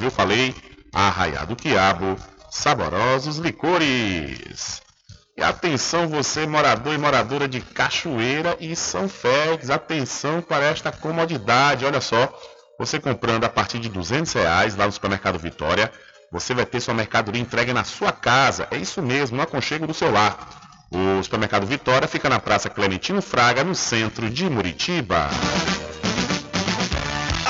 Eu falei, Arraiado Quiabo, saborosos licores. E atenção você, morador e moradora de Cachoeira e São Félix, atenção para esta comodidade. Olha só, você comprando a partir de 200 reais lá no supermercado Vitória, você vai ter sua mercadoria entregue na sua casa. É isso mesmo, no aconchego do seu lar. O supermercado Vitória fica na Praça Clementino Fraga, no centro de Muritiba.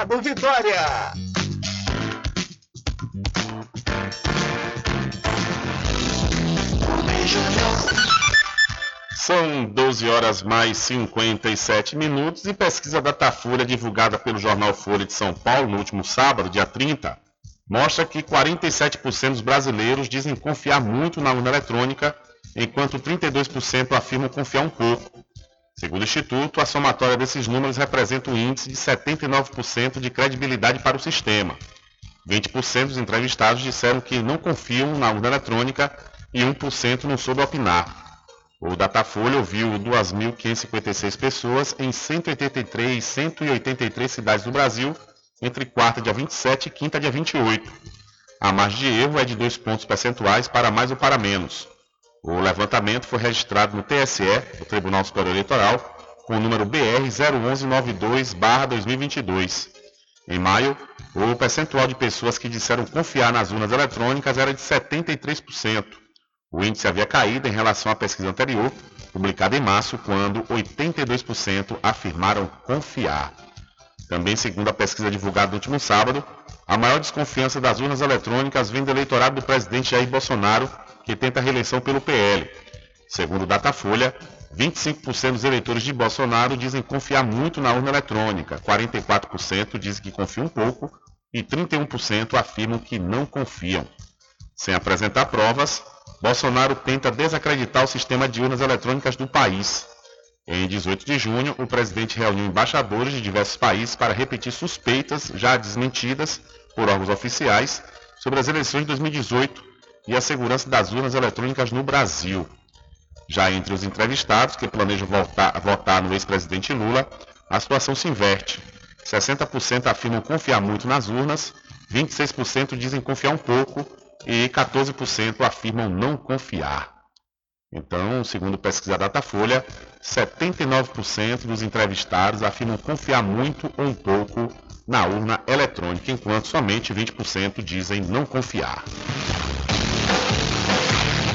Mercado Vitória. São 12 horas mais 57 minutos e pesquisa da Datafolha divulgada pelo jornal Folha de São Paulo no último sábado, dia 30, mostra que 47% dos brasileiros dizem confiar muito na urna eletrônica, enquanto 32% afirmam confiar um pouco. Segundo o Instituto, a somatória desses números representa um índice de 79% de credibilidade para o sistema. 20% dos entrevistados disseram que não confiam na urna eletrônica e 1% não soube opinar. O Datafolha ouviu 2.556 pessoas em 183 183 cidades do Brasil entre quarta dia 27 e quinta dia 28. A margem de erro é de 2 pontos percentuais para mais ou para menos. O levantamento foi registrado no TSE, o Tribunal Superior Eleitoral, com o número BR 01192-2022. Em maio, o percentual de pessoas que disseram confiar nas urnas eletrônicas era de 73%. O índice havia caído em relação à pesquisa anterior, publicada em março, quando 82% afirmaram confiar. Também, segundo a pesquisa divulgada no último sábado, a maior desconfiança das urnas eletrônicas vem do eleitorado do presidente Jair Bolsonaro, que tenta a reeleição pelo PL. Segundo o Datafolha, 25% dos eleitores de Bolsonaro dizem confiar muito na urna eletrônica, 44% dizem que confiam um pouco e 31% afirmam que não confiam. Sem apresentar provas, Bolsonaro tenta desacreditar o sistema de urnas eletrônicas do país. Em 18 de junho, o presidente reuniu embaixadores de diversos países para repetir suspeitas já desmentidas por órgãos oficiais sobre as eleições de 2018 e a segurança das urnas eletrônicas no Brasil. Já entre os entrevistados que planejam votar, votar no ex-presidente Lula, a situação se inverte. 60% afirmam confiar muito nas urnas, 26% dizem confiar um pouco e 14% afirmam não confiar. Então, segundo pesquisa Datafolha, 79% dos entrevistados afirmam confiar muito ou um pouco na urna eletrônica, enquanto somente 20% dizem não confiar.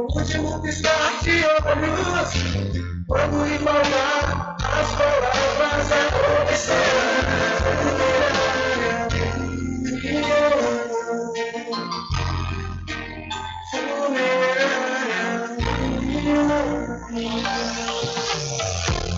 O último piscar de olhos, quando embalar as palavras acontecerão. Funerária.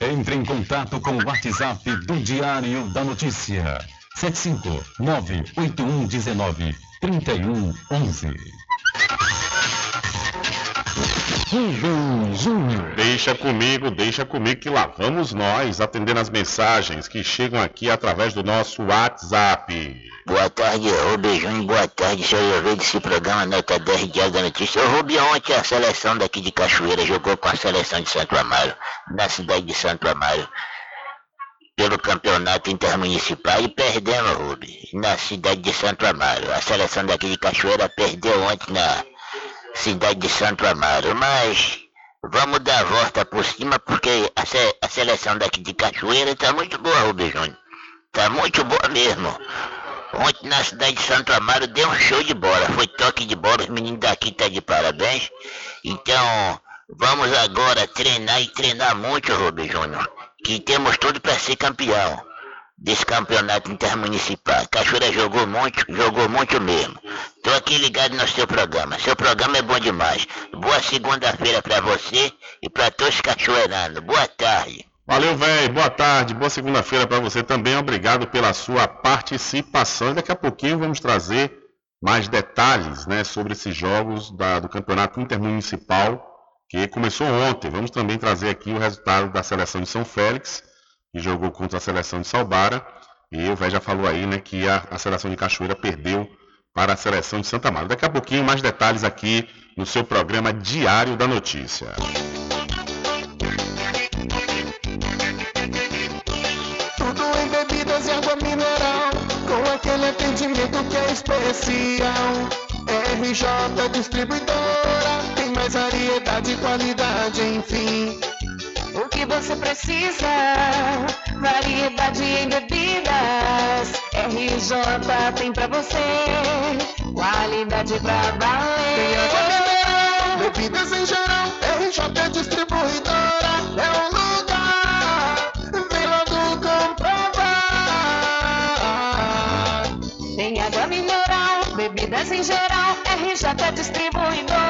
Entre em contato com o WhatsApp do Diário da Notícia. 759-8119-3111. Deixa comigo, deixa comigo que lá vamos nós atendendo as mensagens que chegam aqui através do nosso WhatsApp. Boa tarde, Rubem Júnior. Boa tarde, senhor. Eu vejo desse programa Nota 10 Diário da Notícia. O ontem a seleção daqui de Cachoeira jogou com a seleção de Santo Amaro, na cidade de Santo Amaro, pelo campeonato intermunicipal e perdemos, Rubem, na cidade de Santo Amaro. A seleção daqui de Cachoeira perdeu ontem na cidade de Santo Amaro, mas vamos dar a volta por cima porque a, se- a seleção daqui de Cachoeira está muito boa, Rubem Júnior. Tá muito boa mesmo. Ontem na cidade de Santo Amaro deu um show de bola. Foi toque de bola, os meninos daqui tá de parabéns. Então, vamos agora treinar e treinar muito, Rubem Júnior. Que temos tudo para ser campeão desse campeonato intermunicipal. Cachoeira jogou muito, jogou muito mesmo. Tô aqui ligado no seu programa. Seu programa é bom demais. Boa segunda-feira para você e para todos os cachoeiranos. Boa tarde. Valeu, velho. Boa tarde. Boa segunda-feira para você também. Obrigado pela sua participação. Daqui a pouquinho vamos trazer mais detalhes né, sobre esses jogos da- do Campeonato Intermunicipal que começou ontem. Vamos também trazer aqui o resultado da seleção de São Félix, que jogou contra a seleção de Salbara. E o velho já falou aí né, que a, a seleção de Cachoeira perdeu para a seleção de Santa Maria. Daqui a pouquinho mais detalhes aqui no seu programa Diário da Notícia. Tudo em bebidas e água mineral, com aquele atendimento que é especial. RJ Distribuidora, tem mais variedade e qualidade, enfim. O que você precisa? Variedade em bebidas. RJ tem pra você. Qualidade pra valer. bebidas em geral, RJ Distribuidora, é um lugar. Vem logo comprovar. Tem água mineral, bebidas em geral. RJ Distribuidora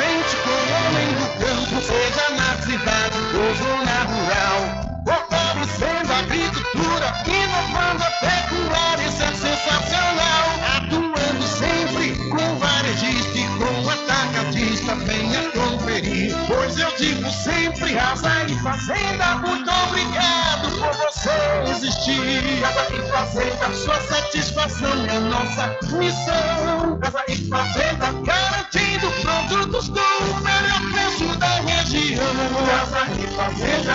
com o homem do campo, seja na cidade ou zona rural. Fortalecendo a agricultura, inovando a pecuária, isso é sensacional. Digo sempre, Casa e Fazenda, muito obrigado por você existir. Casa e Fazenda, sua satisfação é nossa missão. Casa e Fazenda, garantindo produtos do melhor preço da região. Casa e Fazenda.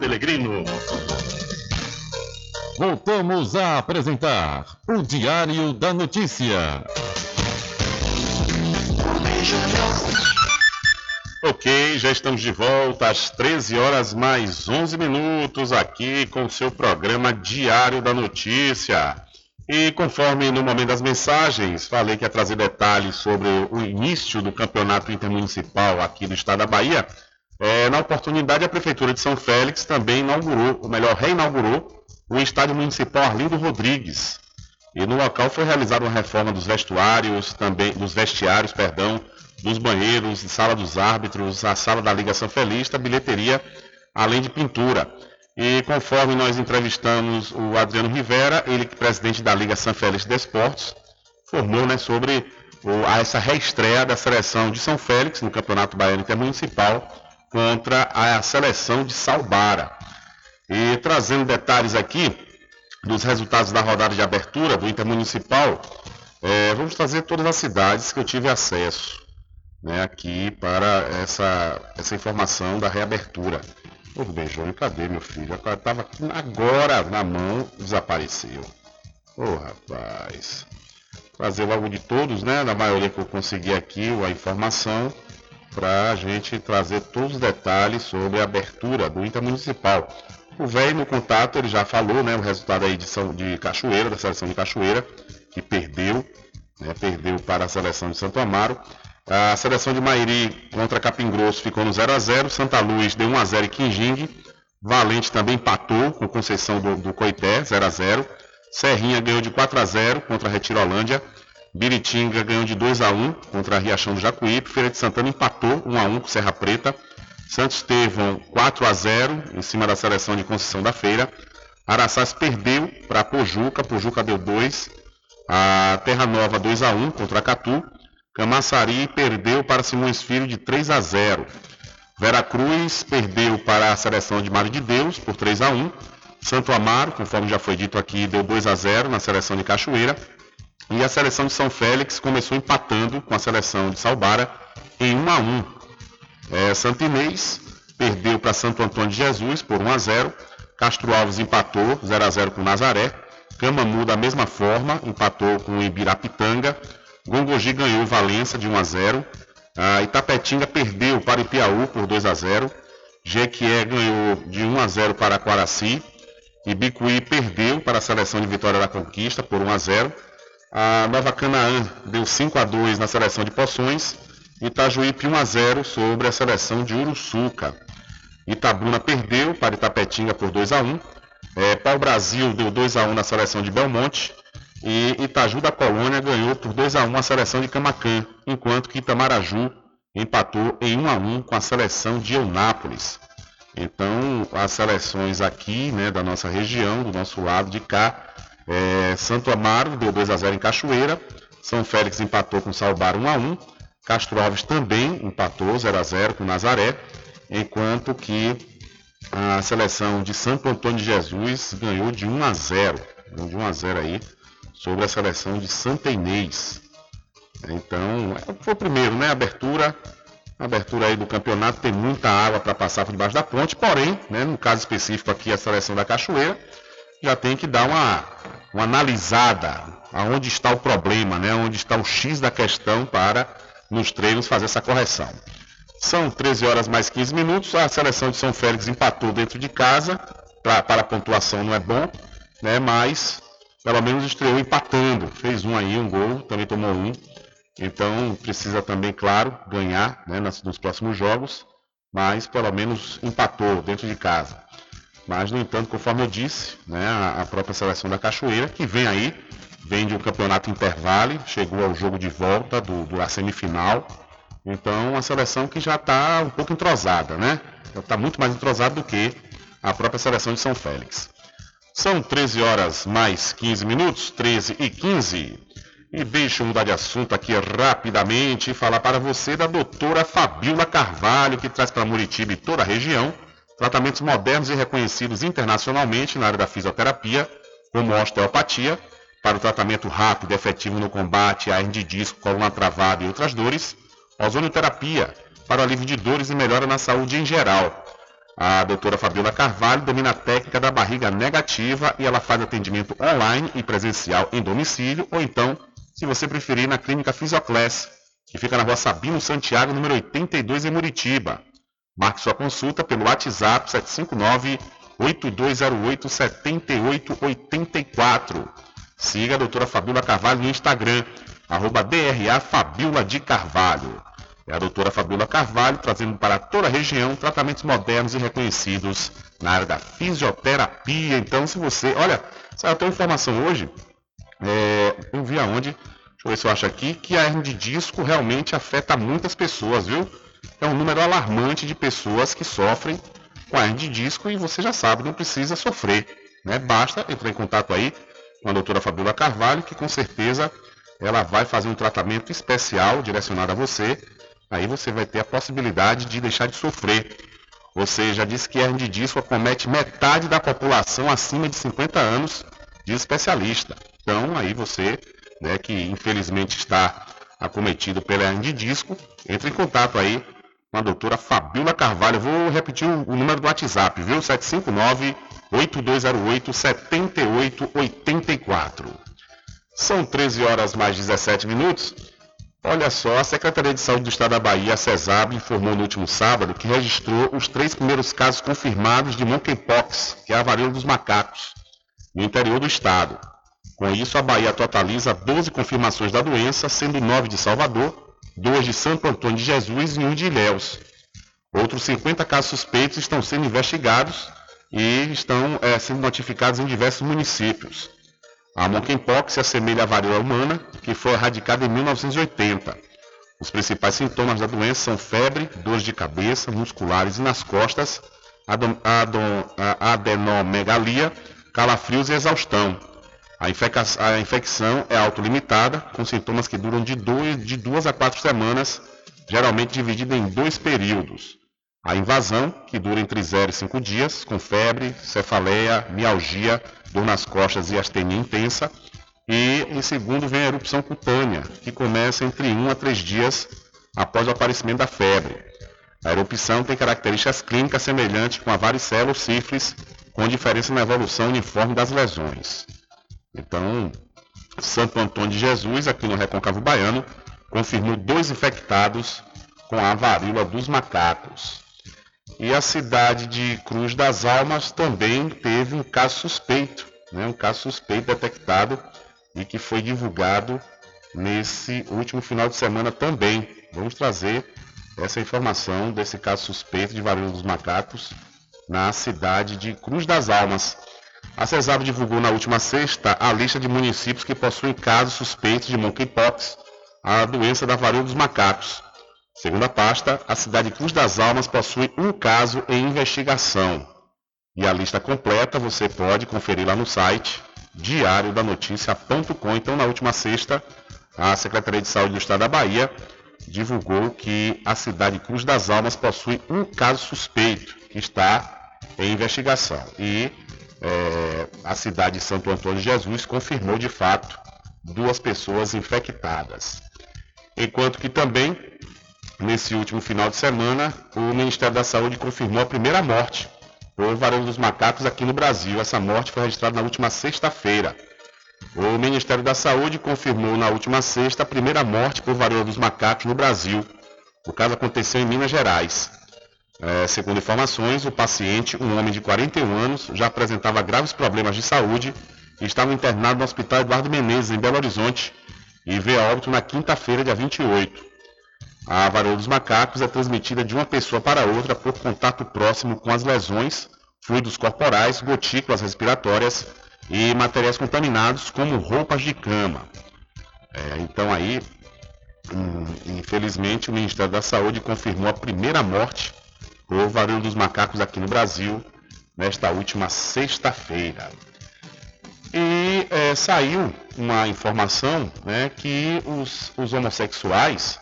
Pelegrino. Voltamos a apresentar o Diário da Notícia. Ok, já estamos de volta às 13 horas mais 11 minutos aqui com o seu programa Diário da Notícia. E conforme no momento das mensagens, falei que ia trazer detalhes sobre o início do campeonato intermunicipal aqui do estado da Bahia. É, na oportunidade, a Prefeitura de São Félix também inaugurou, ou melhor, reinaugurou, o Estádio Municipal Arlindo Rodrigues. E no local foi realizada uma reforma dos vestuários, também dos vestiários, perdão, dos banheiros, sala dos árbitros, a sala da Liga São Felista, bilheteria, além de pintura. E conforme nós entrevistamos o Adriano Rivera, ele que é presidente da Liga São Félix de Esportes, formou né, sobre o, essa reestreia da seleção de São Félix no Campeonato Baiano Intermunicipal contra a seleção de Salbara. E trazendo detalhes aqui dos resultados da rodada de abertura do Intermunicipal, é, vamos trazer todas as cidades que eu tive acesso né, aqui para essa, essa informação da reabertura. Ô beijão, cadê meu filho? Estava agora na mão, desapareceu. Ô rapaz. Trazer logo de todos, né? Na maioria que eu consegui aqui a informação para a gente trazer todos os detalhes sobre a abertura do Intermunicipal. O velho no contato ele já falou, né? O resultado aí de, de Cachoeira, da seleção de Cachoeira, que perdeu, né, perdeu para a seleção de Santo Amaro. A seleção de Mairi contra Capim Grosso ficou no 0 a 0 Santa Luz deu 1 a 0 em Quinjingue. Valente também empatou com Conceição do, do Coité, 0 a 0 Serrinha ganhou de 4 a 0 contra a Retirolândia. Biritinga ganhou de 2 a 1 contra a Riachão do Jacuípe. Feira de Santana empatou 1 a 1 com Serra Preta. Santo Estevão 4 a 0 em cima da seleção de Conceição da Feira. Araçás perdeu para Pojuca, Pojuca deu 2. A Terra Nova 2 a 1 contra a Catu. Camaçari perdeu para Simões Filho de 3 a 0. Veracruz perdeu para a seleção de Mário de Deus por 3 a 1. Santo Amaro, conforme já foi dito aqui, deu 2 a 0 na seleção de Cachoeira. E a seleção de São Félix começou empatando com a seleção de Salbara em 1 a 1. É, Santo Inês perdeu para Santo Antônio de Jesus por 1 a 0. Castro Alves empatou 0 a 0 com Nazaré. Camamu da mesma forma empatou com Ibirapitanga. Gongogi ganhou Valença de 1 a 0. A Itapetinga perdeu para Ipiaú por 2 a 0. Jequié ganhou de 1 a 0 para Quaraci. E Bicuí perdeu para a seleção de Vitória da Conquista por 1 a 0. A Nova Canaã deu 5 a 2 na seleção de Poções. Itajuípe 1 a 0 sobre a seleção de Uruçuca. Itabuna perdeu para Itapetinga por 2 a 1. É, Pau Brasil deu 2 a 1 na seleção de Belmonte. E Itaju da Colônia ganhou por 2 a 1 a seleção de Camacan, enquanto que Itamaraju empatou em 1 a 1 com a seleção de Eunápolis. Então, as seleções aqui, né, da nossa região, do nosso lado de cá, é, Santo Amaro deu 2 a 0 em Cachoeira, São Félix empatou com Salbar 1 a 1, Castro Alves também empatou 0 a 0 com Nazaré, enquanto que a seleção de Santo Antônio de Jesus ganhou de 1 a 0, de 1 a 0 aí sobre a seleção de Santa Inês. Então, foi o primeiro, né? Abertura, abertura aí do campeonato, tem muita água para passar por debaixo da ponte, porém, né, no caso específico aqui, a seleção da Cachoeira, já tem que dar uma, uma analisada aonde está o problema, né? Onde está o X da questão para nos treinos fazer essa correção. São 13 horas mais 15 minutos, a seleção de São Félix empatou dentro de casa, pra, para a pontuação não é bom, né? Mas pelo menos estreou empatando. Fez um aí, um gol, também tomou um. Então precisa também, claro, ganhar né, nos próximos jogos, mas pelo menos empatou dentro de casa. Mas, no entanto, conforme eu disse, né, a, própria seleção da Cachoeira, que vem aí, vem de um campeonato intervalo, chegou ao jogo de volta do, do, da semifinal. Então, a seleção que já está um pouco entrosada, né? Já está muito mais entrosada do que a própria seleção de São Félix. São 13 horas mais 15 minutos, 13 e 15. E deixa eu mudar de assunto aqui rapidamente e falar para você da doutora Fabiola Carvalho, que traz para Muritiba e toda a região tratamentos modernos e reconhecidos internacionalmente na área da fisioterapia, como osteopatia, para o tratamento rápido e efetivo no combate à hernia de disco, coluna travada e outras dores, ozonioterapia, para o alívio de dores e melhora na saúde em geral, a doutora Fabiola Carvalho domina a técnica da barriga negativa e ela faz atendimento online e presencial em domicílio, ou então, se você preferir, na Clínica Fisioclass, que fica na rua Sabino Santiago, número 82, em Muritiba. Marque sua consulta pelo WhatsApp 759-8208-7884. Siga a doutora Fabiola Carvalho no Instagram, arroba DRA Fabiola de Carvalho. É a doutora Fabiola Carvalho trazendo para toda a região tratamentos modernos e reconhecidos na área da fisioterapia. Então, se você. Olha, saiu até informação hoje, é, eu vi aonde, deixa eu ver se eu acho aqui, que a hernia de disco realmente afeta muitas pessoas, viu? É um número alarmante de pessoas que sofrem com a hernia de disco e você já sabe, não precisa sofrer. Né? Basta entrar em contato aí com a doutora Fabiola Carvalho, que com certeza ela vai fazer um tratamento especial direcionado a você Aí você vai ter a possibilidade de deixar de sofrer. Você já disse que a hernia de disco acomete metade da população acima de 50 anos, de especialista. Então, aí você, né, que infelizmente está acometido pela hernia de disco, entre em contato aí com a doutora Fabiola Carvalho. Vou repetir o, o número do WhatsApp, viu? 759 8208 7884. São 13 horas mais 17 minutos. Olha só, a Secretaria de Saúde do Estado da Bahia, a CESAB, informou no último sábado que registrou os três primeiros casos confirmados de monkeypox, que é a varíola dos macacos, no interior do estado. Com isso, a Bahia totaliza 12 confirmações da doença, sendo 9 de Salvador, 2 de Santo Antônio de Jesus e 1 de Ilhéus. Outros 50 casos suspeitos estão sendo investigados e estão é, sendo notificados em diversos municípios. A monkeypox se assemelha à varíola humana, que foi erradicada em 1980. Os principais sintomas da doença são febre, dores de cabeça, musculares e nas costas, adenomegalia, calafrios e exaustão. A, a infecção é autolimitada, com sintomas que duram de, dois, de duas a quatro semanas, geralmente dividida em dois períodos. A invasão, que dura entre 0 e 5 dias, com febre, cefaleia, mialgia, dor nas costas e astenia intensa. E em segundo vem a erupção cutânea, que começa entre 1 a 3 dias após o aparecimento da febre. A erupção tem características clínicas semelhantes com a varicela ou sífilis, com diferença na evolução uniforme das lesões. Então, Santo Antônio de Jesus, aqui no Recôncavo Baiano, confirmou dois infectados com a varíola dos macacos. E a cidade de Cruz das Almas também teve um caso suspeito, né? um caso suspeito detectado e que foi divulgado nesse último final de semana também. Vamos trazer essa informação desse caso suspeito de varíola dos macacos na cidade de Cruz das Almas. A CESAB divulgou na última sexta a lista de municípios que possuem casos suspeitos de monkeypox, a doença da varíola dos macacos. Segundo a pasta, a cidade de Cruz das Almas possui um caso em investigação. E a lista completa você pode conferir lá no site diariodanoticia.com. Então, na última sexta, a Secretaria de Saúde do Estado da Bahia divulgou que a cidade de Cruz das Almas possui um caso suspeito que está em investigação. E é, a cidade de Santo Antônio de Jesus confirmou de fato duas pessoas infectadas. Enquanto que também, nesse último final de semana, o Ministério da Saúde confirmou a primeira morte por varíola dos macacos aqui no Brasil. Essa morte foi registrada na última sexta-feira. O Ministério da Saúde confirmou na última sexta a primeira morte por varíola dos macacos no Brasil. O caso aconteceu em Minas Gerais. É, segundo informações, o paciente, um homem de 41 anos, já apresentava graves problemas de saúde e estava internado no Hospital Eduardo Menezes, em Belo Horizonte, e veio a óbito na quinta-feira, dia 28. A varíola dos macacos é transmitida de uma pessoa para outra por contato próximo com as lesões, fluidos corporais, gotículas respiratórias e materiais contaminados como roupas de cama. É, então aí, hum, infelizmente, o Ministério da Saúde confirmou a primeira morte por varíola dos macacos aqui no Brasil nesta última sexta-feira. E é, saiu uma informação né, que os, os homossexuais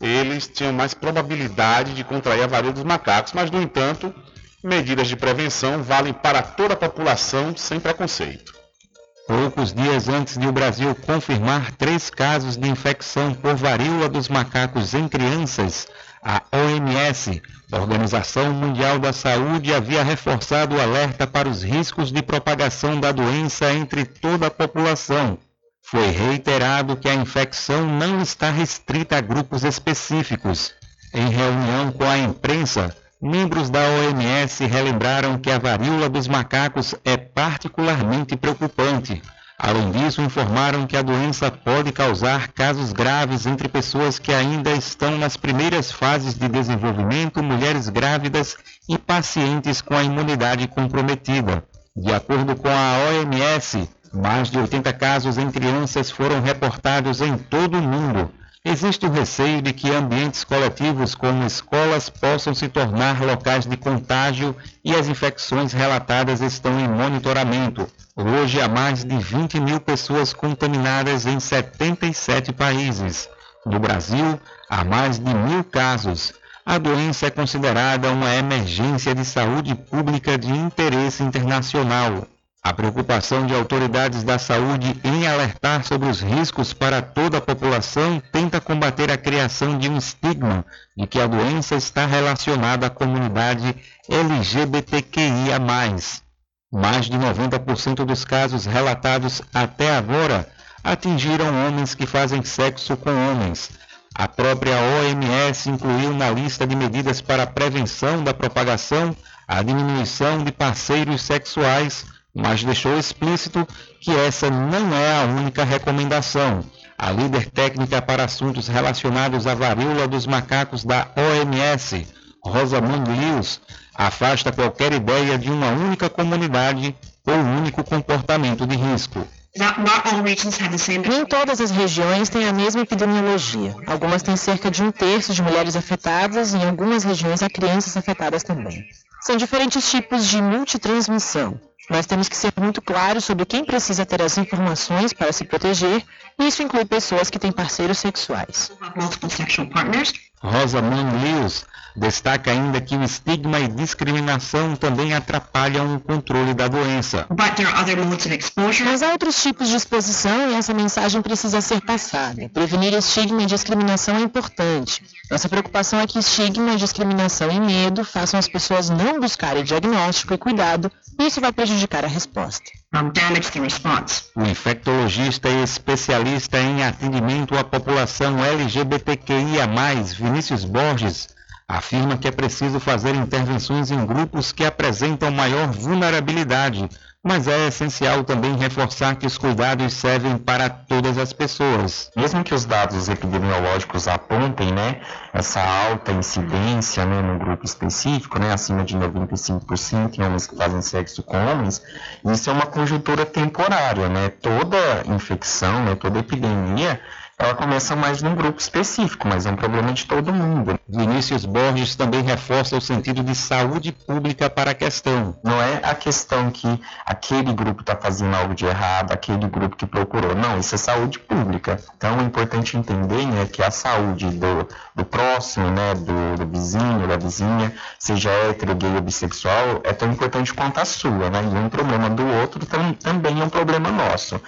eles tinham mais probabilidade de contrair a varíola dos macacos, mas no entanto medidas de prevenção valem para toda a população sem preconceito. Poucos dias antes de o Brasil confirmar três casos de infecção por varíola dos macacos em crianças, a OMS, Organização Mundial da Saúde, havia reforçado o alerta para os riscos de propagação da doença entre toda a população. Foi reiterado que a infecção não está restrita a grupos específicos. Em reunião com a imprensa, membros da OMS relembraram que a varíola dos macacos é particularmente preocupante. Além disso, informaram que a doença pode causar casos graves entre pessoas que ainda estão nas primeiras fases de desenvolvimento, mulheres grávidas e pacientes com a imunidade comprometida. De acordo com a OMS, mais de 80 casos em crianças foram reportados em todo o mundo. Existe o receio de que ambientes coletivos como escolas possam se tornar locais de contágio e as infecções relatadas estão em monitoramento. Hoje há mais de 20 mil pessoas contaminadas em 77 países. No Brasil, há mais de mil casos. A doença é considerada uma emergência de saúde pública de interesse internacional. A preocupação de autoridades da saúde em alertar sobre os riscos para toda a população tenta combater a criação de um estigma de que a doença está relacionada à comunidade LGBTQIA. Mais de 90% dos casos relatados até agora atingiram homens que fazem sexo com homens. A própria OMS incluiu na lista de medidas para a prevenção da propagação a diminuição de parceiros sexuais mas deixou explícito que essa não é a única recomendação. A líder técnica para assuntos relacionados à varíola dos macacos da OMS, Rosamund Lewis, afasta qualquer ideia de uma única comunidade ou único comportamento de risco. Nem todas as regiões têm a mesma epidemiologia. Algumas têm cerca de um terço de mulheres afetadas e em algumas regiões há crianças afetadas também. São diferentes tipos de multitransmissão. Nós temos que ser muito claros sobre quem precisa ter as informações para se proteger, e isso inclui pessoas que têm parceiros sexuais. Rosamund Lewis destaca ainda que o estigma e discriminação também atrapalham o controle da doença. Mas há outros tipos de exposição e essa mensagem precisa ser passada. Prevenir estigma e discriminação é importante. Nossa preocupação é que estigma, discriminação e medo façam as pessoas não buscarem diagnóstico e cuidado, e isso vai prejudicar a resposta. O infectologista e especialista em atendimento à população LGBTQIA+, Vinícius Borges, afirma que é preciso fazer intervenções em grupos que apresentam maior vulnerabilidade, mas é essencial também reforçar que os cuidados servem para todas as pessoas. Mesmo que os dados epidemiológicos apontem né, essa alta incidência né, num grupo específico, né, acima de 95% em homens que fazem sexo com homens, isso é uma conjuntura temporária. Né? Toda infecção, né, toda epidemia ela começa mais num grupo específico, mas é um problema de todo mundo. Vinícius Borges também reforça o sentido de saúde pública para a questão. Não é a questão que aquele grupo está fazendo algo de errado, aquele grupo que procurou. Não, isso é saúde pública. Então é importante entender né, que a saúde do, do próximo, né, do, do vizinho, da vizinha, seja hétero, gay ou bissexual, é tão importante quanto a sua. Né? E um problema do outro tam, também é um problema nosso.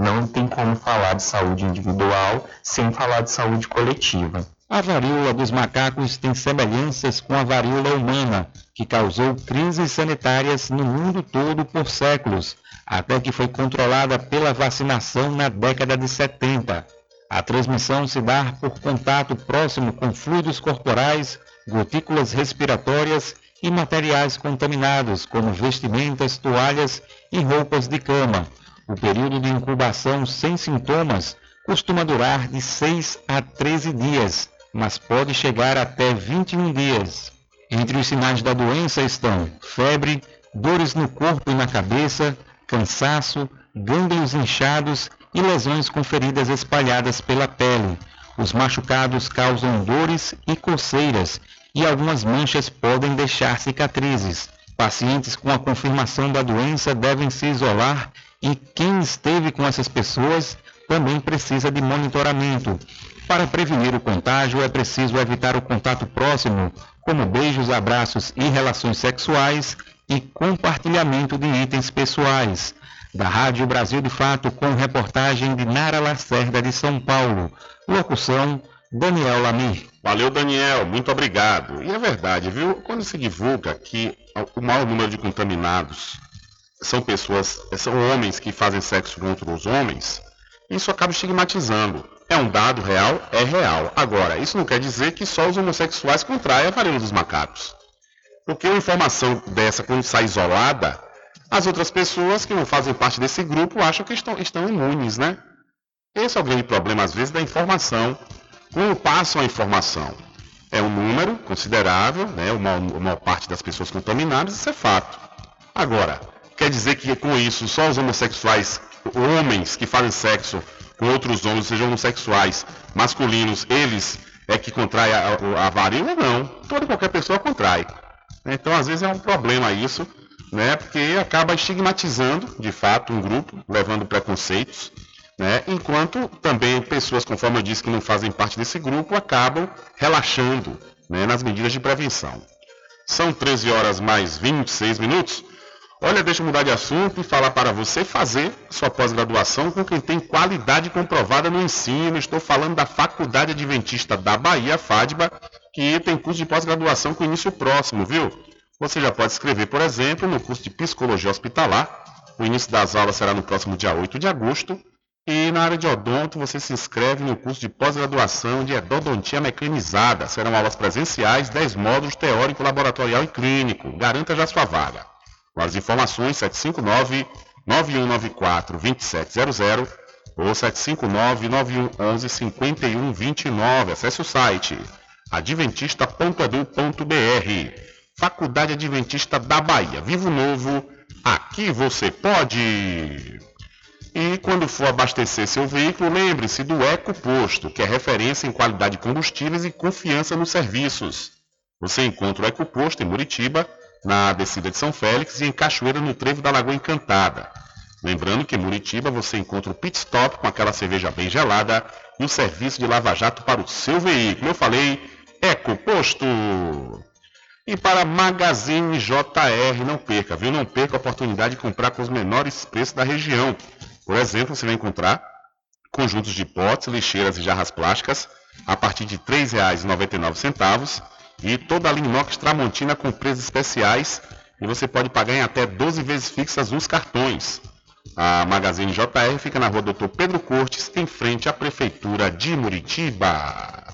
Não tem como falar de saúde individual sem falar de saúde coletiva. A varíola dos macacos tem semelhanças com a varíola humana, que causou crises sanitárias no mundo todo por séculos, até que foi controlada pela vacinação na década de 70. A transmissão se dá por contato próximo com fluidos corporais, gotículas respiratórias e materiais contaminados, como vestimentas, toalhas e roupas de cama, o período de incubação sem sintomas costuma durar de 6 a 13 dias, mas pode chegar até 21 dias. Entre os sinais da doença estão febre, dores no corpo e na cabeça, cansaço, gânglios inchados e lesões com feridas espalhadas pela pele. Os machucados causam dores e coceiras e algumas manchas podem deixar cicatrizes. Pacientes com a confirmação da doença devem se isolar e quem esteve com essas pessoas também precisa de monitoramento. Para prevenir o contágio, é preciso evitar o contato próximo, como beijos, abraços e relações sexuais e compartilhamento de itens pessoais. Da Rádio Brasil de Fato, com reportagem de Nara Lacerda de São Paulo. Locução, Daniel Lamir. Valeu, Daniel, muito obrigado. E é verdade, viu? Quando se divulga que o maior número de contaminados são pessoas, são homens que fazem sexo com outros homens, isso acaba estigmatizando. É um dado real? É real. Agora, isso não quer dizer que só os homossexuais contraem a varíola dos macacos. Porque uma informação dessa, quando sai isolada, as outras pessoas que não fazem parte desse grupo acham que estão, estão imunes, né? Esse é o grande problema, às vezes, da informação. Como passam a informação? É um número considerável, né? Uma, uma parte das pessoas contaminadas, isso é fato. Agora, Quer dizer que com isso só os homossexuais, homens que fazem sexo com outros homens, sejam homossexuais, masculinos, eles é que contrai a, a varíola? Não. Toda qualquer pessoa contrai. Então, às vezes é um problema isso, né? Porque acaba estigmatizando, de fato, um grupo, levando preconceitos, né? Enquanto também pessoas, conforme eu disse, que não fazem parte desse grupo, acabam relaxando né, nas medidas de prevenção. São 13 horas mais 26 minutos. Olha, deixa eu mudar de assunto e falar para você fazer sua pós-graduação com quem tem qualidade comprovada no ensino. Estou falando da Faculdade Adventista da Bahia, FADBA, que tem curso de pós-graduação com início próximo, viu? Você já pode escrever, por exemplo, no curso de Psicologia Hospitalar. O início das aulas será no próximo dia 8 de agosto. E na área de odonto, você se inscreve no curso de pós-graduação de endodontia mecanizada. Serão aulas presenciais, 10 módulos teórico, laboratorial e clínico. Garanta já sua vaga. Com as informações 759-9194-2700 ou 759-9111-5129. Acesse o site adventista.edu.br. Faculdade Adventista da Bahia. Vivo Novo, aqui você pode! E quando for abastecer seu veículo, lembre-se do Eco Posto, que é referência em qualidade de combustíveis e confiança nos serviços. Você encontra o Eco Posto em Muritiba, na descida de São Félix e em Cachoeira, no trevo da Lagoa Encantada. Lembrando que em Muritiba você encontra o pit stop com aquela cerveja bem gelada e o serviço de lava-jato para o seu veículo. Eu falei EcoPosto. E para Magazine JR, não perca, viu? Não perca a oportunidade de comprar com os menores preços da região. Por exemplo, você vai encontrar conjuntos de potes, lixeiras e jarras plásticas a partir de R$ 3,99 e toda a linha inox Tramontina com preços especiais e você pode pagar em até 12 vezes fixas nos cartões. A Magazine JR fica na rua Doutor Pedro Cortes, em frente à Prefeitura de Muritiba.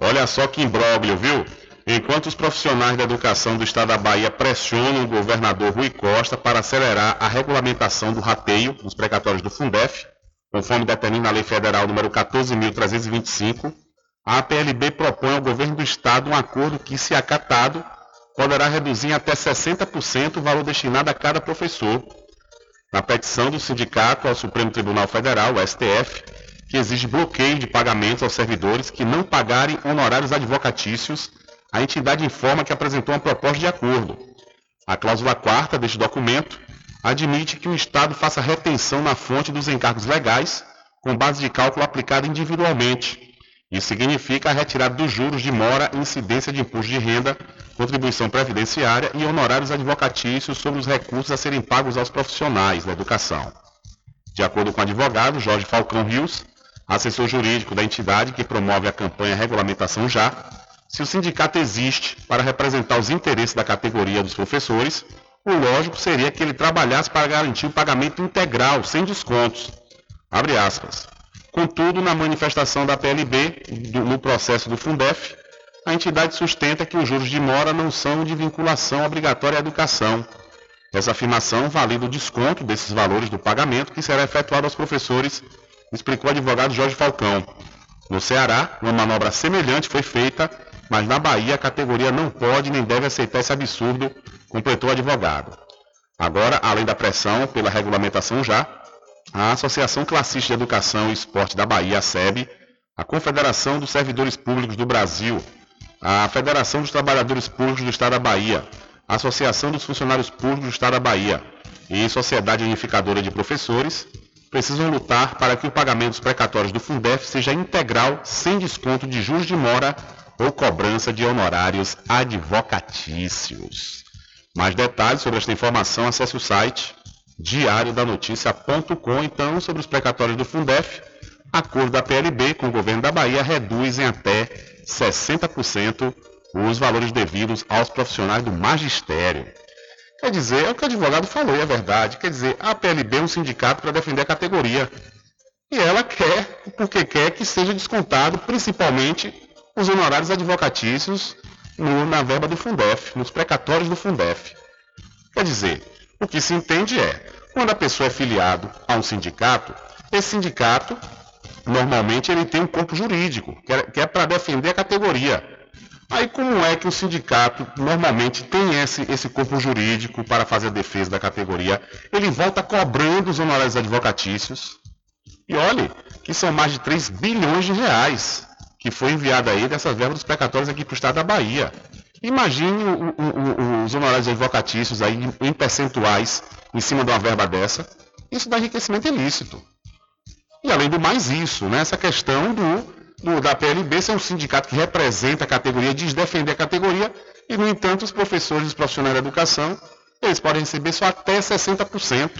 Olha só que imbróglio, viu? Enquanto os profissionais da educação do estado da Bahia pressionam o governador Rui Costa para acelerar a regulamentação do rateio dos precatórios do Fundef, conforme determina a Lei Federal número 14.325, a PLB propõe ao governo do estado um acordo que, se acatado, poderá reduzir em até 60% o valor destinado a cada professor. Na petição do sindicato ao Supremo Tribunal Federal, STF, que exige bloqueio de pagamentos aos servidores que não pagarem honorários advocatícios, a entidade informa que apresentou uma proposta de acordo. A cláusula quarta deste documento admite que o Estado faça retenção na fonte dos encargos legais, com base de cálculo aplicada individualmente. Isso significa a retirada dos juros de mora, incidência de imposto de renda, contribuição previdenciária e honorários advocatícios sobre os recursos a serem pagos aos profissionais da educação. De acordo com o advogado Jorge Falcão Rios, assessor jurídico da entidade que promove a campanha Regulamentação Já, se o sindicato existe para representar os interesses da categoria dos professores, o lógico seria que ele trabalhasse para garantir o pagamento integral, sem descontos. Abre aspas. Contudo, na manifestação da PLB, do, no processo do Fundef, a entidade sustenta que os juros de mora não são de vinculação obrigatória à educação. Essa afirmação valida o desconto desses valores do pagamento que será efetuado aos professores explicou o advogado Jorge Falcão. No Ceará, uma manobra semelhante foi feita, mas na Bahia a categoria não pode nem deve aceitar esse absurdo, completou o advogado. Agora, além da pressão pela regulamentação já, a Associação Classista de Educação e Esporte da Bahia, a SEB, a Confederação dos Servidores Públicos do Brasil, a Federação dos Trabalhadores Públicos do Estado da Bahia, a Associação dos Funcionários Públicos do Estado da Bahia e Sociedade Unificadora de Professores precisam lutar para que o pagamento dos precatórios do Fundef seja integral, sem desconto de juros de mora ou cobrança de honorários advocatícios. Mais detalhes sobre esta informação, acesse o site diariodanoticia.com. Então, sobre os precatórios do Fundef, a cor da PLB com o governo da Bahia reduz em até 60% os valores devidos aos profissionais do magistério. Quer dizer, é o que o advogado falou, é verdade. Quer dizer, a PLB é um sindicato para defender a categoria. E ela quer, porque quer que seja descontado, principalmente, os honorários advocatícios no, na verba do Fundef, nos precatórios do Fundef. Quer dizer, o que se entende é, quando a pessoa é filiado a um sindicato, esse sindicato, normalmente, ele tem um corpo jurídico, que é, é para defender a categoria. Aí como é que o sindicato normalmente tem esse, esse corpo jurídico para fazer a defesa da categoria? Ele volta cobrando os honorários advocatícios. E olhe que são mais de 3 bilhões de reais que foi enviado aí dessas verbas dos precatórios aqui para o estado da Bahia. Imagine os honorários advocatícios aí em percentuais em cima de uma verba dessa. Isso dá enriquecimento ilícito. E além do mais isso, né, essa questão do do, da PLB ser um sindicato que representa a categoria, diz defender a categoria, e, no entanto, os professores os profissionais da educação, eles podem receber só até 60%.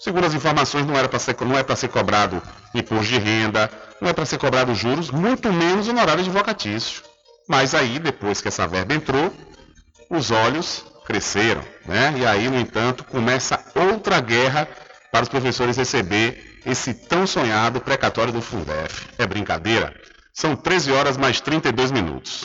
Segundo as informações, não, era ser, não é para ser cobrado imposto de renda, não é para ser cobrado juros, muito menos honorário advocatício. Mas aí, depois que essa verba entrou, os olhos cresceram, né? E aí, no entanto, começa outra guerra para os professores receber esse tão sonhado precatório do Fundef. É brincadeira? São 13 horas mais 32 minutos.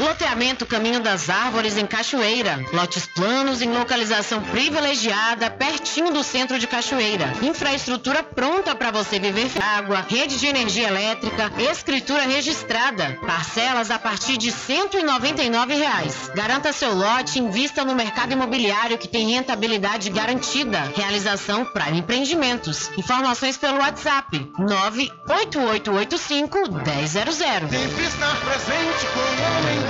Loteamento Caminho das Árvores em Cachoeira. Lotes planos em localização privilegiada, pertinho do centro de Cachoeira. Infraestrutura pronta para você viver água, rede de energia elétrica, escritura registrada. Parcelas a partir de 199 reais. Garanta seu lote e invista no mercado imobiliário que tem rentabilidade garantida. Realização Prime Empreendimentos. Informações pelo WhatsApp 98885 1000. Sempre estar presente com o homem.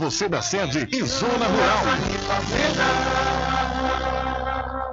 você da sede e zona rural.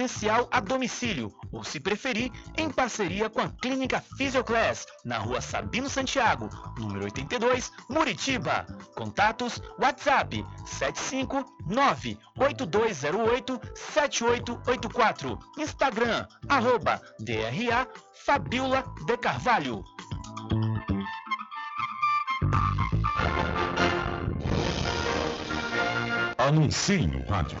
presencial a domicílio, ou se preferir, em parceria com a Clínica Physioclass, na rua Sabino Santiago, número 82, Muritiba. Contatos WhatsApp 759-8208-7884. Instagram, arroba DRA Fabiola de Carvalho. Anuncie no rádio.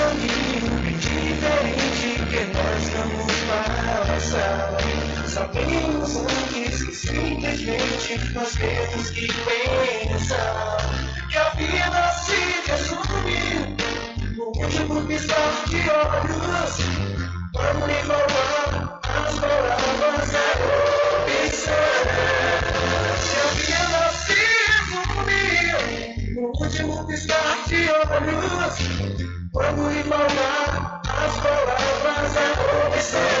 Caminho diferente que nós vamos passar. Sabemos antes que simplesmente nós temos que pensar que a vida se resume no último piscar de olhos. Vamos lhe falar as palavras da opção. Último piscar de olhos. Vamos igualar as palavras da opção.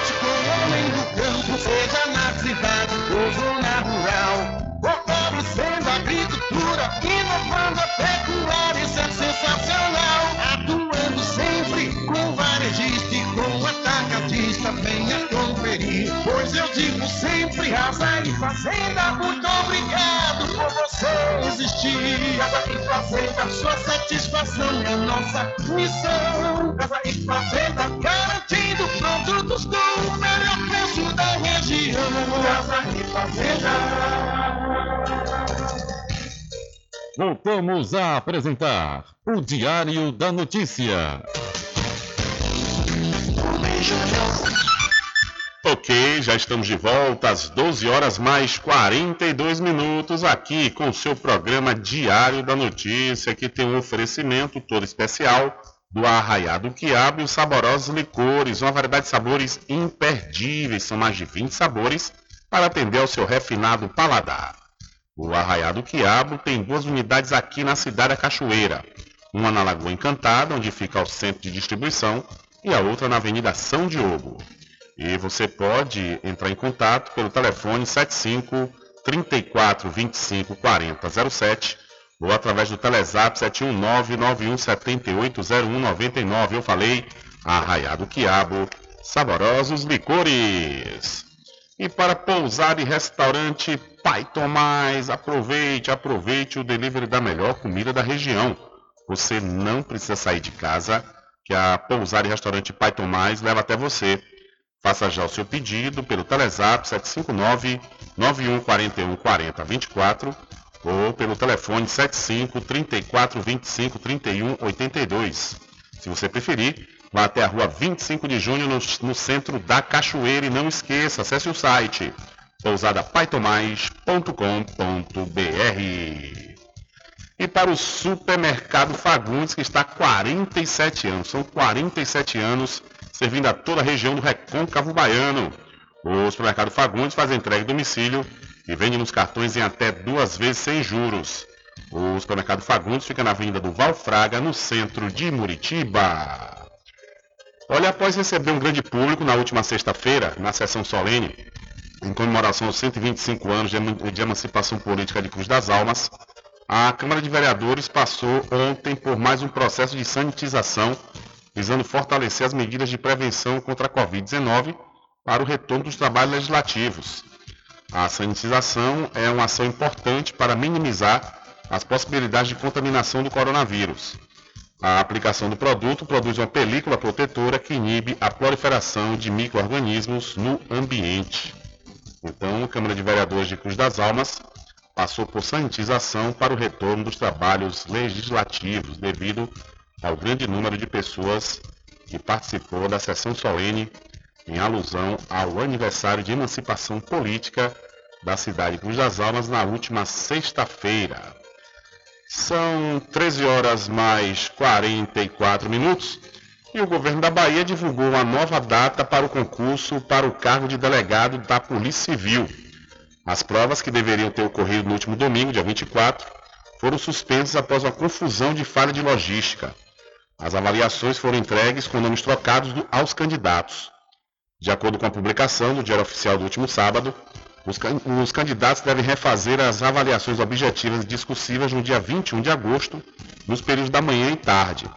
com o homem do campo, seja na cidade ou zona rural. Fortalecendo a agricultura, inovando a pecuária, isso é sensacional. Atuando sempre com varejista e com atacadista, venha eu digo sempre, Casa e Fazenda, muito obrigado por você existir. Casa e Fazenda, sua satisfação é nossa missão. Casa e Fazenda, garantindo produtos com o melhor preço da região. Casa e Fazenda. Voltamos a apresentar o Diário da Notícia. Ok, já estamos de volta às 12 horas mais 42 minutos aqui com o seu programa Diário da Notícia, que tem um oferecimento todo especial do Arraiado Quiabo e os saborosos licores, uma variedade de sabores imperdíveis, são mais de 20 sabores para atender ao seu refinado paladar. O Arraiado Quiabo tem duas unidades aqui na cidade da Cachoeira, uma na Lagoa Encantada, onde fica o centro de distribuição, e a outra na Avenida São Diogo. E você pode entrar em contato pelo telefone 75 34 25 40 07 ou através do Telezap 719-9178-0199. Eu falei, arraiado quiabo, saborosos licores. E para pousar e restaurante Pai Tomás, aproveite, aproveite o delivery da melhor comida da região. Você não precisa sair de casa, que a pousar e restaurante Pai Tomás leva até você. Faça já o seu pedido pelo Telezap 759 9141 4024 ou pelo telefone 75 34 25 31 82. Se você preferir, vá até a rua 25 de junho no, no centro da Cachoeira e não esqueça, acesse o site pousadapaitomais.com.br. E para o supermercado Fagundes, que está há 47 anos, são 47 anos servindo a toda a região do Recôncavo Baiano. O supermercado Fagundes faz entrega em domicílio e vende nos cartões em até duas vezes sem juros. O supermercado Fagundes fica na Avenida do Valfraga, no centro de Muritiba. Olha, após receber um grande público na última sexta-feira, na sessão solene, em comemoração aos 125 anos de emancipação política de Cruz das Almas, a Câmara de Vereadores passou ontem por mais um processo de sanitização, visando fortalecer as medidas de prevenção contra a Covid-19 para o retorno dos trabalhos legislativos. A sanitização é uma ação importante para minimizar as possibilidades de contaminação do coronavírus. A aplicação do produto produz uma película protetora que inibe a proliferação de micro-organismos no ambiente. Então, a Câmara de Vereadores de Cruz das Almas passou por sanitização para o retorno dos trabalhos legislativos, devido ao grande número de pessoas que participou da sessão solene em alusão ao aniversário de emancipação política da cidade de Cruz das Almas na última sexta-feira. São 13 horas mais 44 minutos e o governo da Bahia divulgou uma nova data para o concurso para o cargo de delegado da Polícia Civil. As provas que deveriam ter ocorrido no último domingo, dia 24, foram suspensas após uma confusão de falha de logística. As avaliações foram entregues com nomes trocados aos candidatos. De acordo com a publicação do Diário Oficial do último sábado, os, os, candidatos devem refazer as avaliações objetivas e discursivas no dia 21 de agosto, nos períodos da manhã e tarde.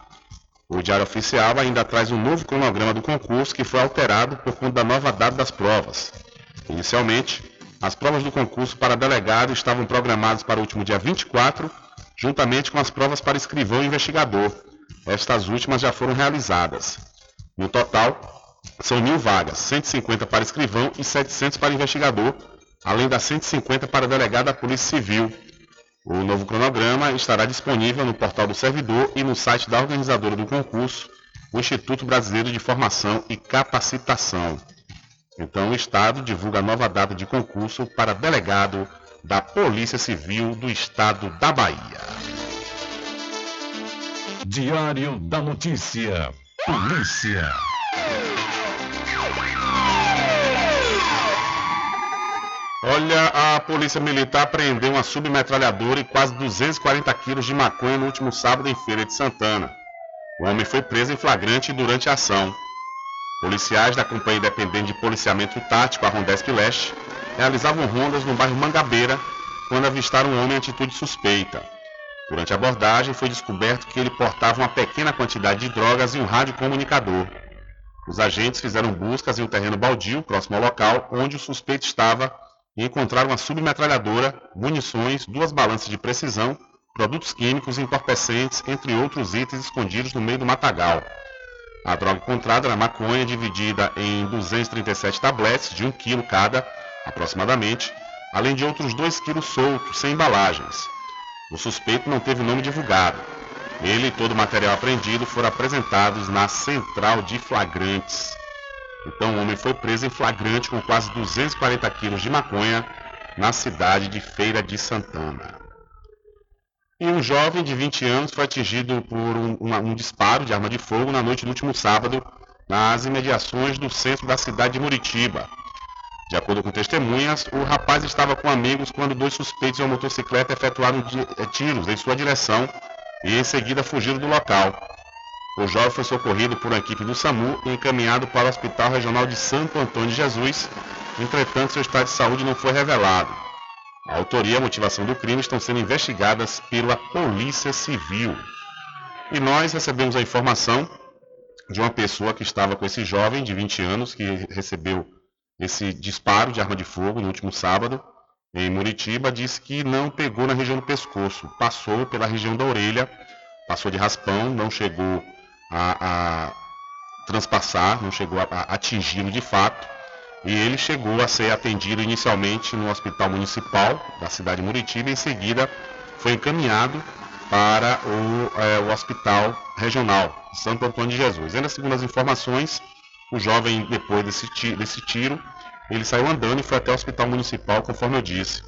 O Diário Oficial ainda traz um novo cronograma do concurso que foi alterado por conta da nova data das provas. Inicialmente, as provas do concurso para delegado estavam programadas para o último dia 24, juntamente com as provas para escrivão e investigador. Estas últimas já foram realizadas. No total, são mil vagas, 150 para escrivão e 700 para investigador, além das 150 para delegado da Polícia Civil. O novo cronograma estará disponível no portal do servidor e no site da organizadora do concurso, o Instituto Brasileiro de Formação e Capacitação. Então, o Estado divulga a nova data de concurso para delegado da Polícia Civil do Estado da Bahia. Diário da Notícia. Polícia. Olha, a Polícia Militar prendeu uma submetralhadora e quase 240 quilos de maconha no último sábado em Feira de Santana. O homem foi preso em flagrante durante a ação. Policiais da Companhia Independente de Policiamento Tático, a Rondesp Leste, realizavam rondas no bairro Mangabeira quando avistaram um homem em atitude suspeita. Durante a abordagem, foi descoberto que ele portava uma pequena quantidade de drogas e um rádio comunicador. Os agentes fizeram buscas em um terreno baldio próximo ao local onde o suspeito estava e encontraram uma submetralhadora, munições, duas balanças de precisão, produtos químicos, entorpecentes, entre outros itens escondidos no meio do matagal. A droga encontrada era maconha dividida em 237 tabletes de 1 kg cada, aproximadamente, além de outros 2 kg soltos, sem embalagens. O suspeito não teve nome divulgado. Ele e todo o material apreendido foram apresentados na central de flagrantes. Então o homem foi preso em flagrante com quase 240 quilos de maconha na cidade de Feira de Santana. E um jovem de 20 anos foi atingido por um, um, um, disparo de arma de fogo na noite do último sábado nas imediações do centro da cidade de Muritiba. De acordo com testemunhas, o rapaz estava com amigos quando dois suspeitos em uma motocicleta efetuaram eh, tiros em sua direção e em seguida fugiram do local. O jovem foi socorrido por uma equipe do SAMU e encaminhado para o Hospital Regional de Santo Antônio de Jesus. Entretanto, seu estado de saúde não foi revelado. A autoria e a motivação do crime estão sendo investigadas pela Polícia Civil. E nós recebemos a informação de uma pessoa que estava com esse jovem de 20 anos que recebeu esse disparo de arma de fogo no último sábado em Muritiba, disse que não pegou na região do pescoço, passou pela região da orelha, passou de raspão, não chegou a, a transpassar, não chegou a, a atingi-lo de fato. E ele chegou a ser atendido inicialmente no hospital municipal da cidade de Muritiba em seguida foi encaminhado para o, é, o hospital regional Santo Antônio de Jesus. Ainda segundo as informações, o jovem, depois desse, desse tiro, ele saiu andando e foi até o hospital municipal, conforme eu disse,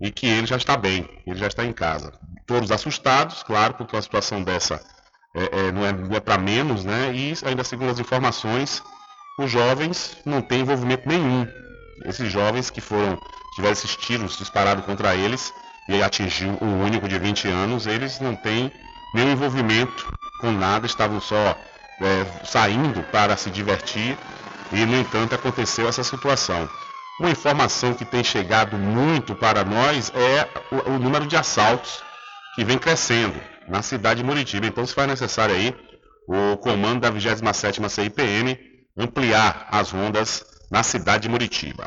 e que ele já está bem, ele já está em casa. Todos assustados, claro, porque uma situação dessa é, é, não é, é para menos, né? E ainda segundo as informações, os jovens não têm envolvimento nenhum. Esses jovens que foram, tiveram esses tiros disparados contra eles e atingiu o único de 20 anos, eles não têm nenhum envolvimento com nada, estavam só é, saindo para se divertir e, no entanto, aconteceu essa situação. Uma informação que tem chegado muito para nós é o, o número de assaltos que vem crescendo na cidade de Muritiba. Então, se faz necessário aí o comando da 27ª CIPM ampliar as rondas na cidade de Muritiba.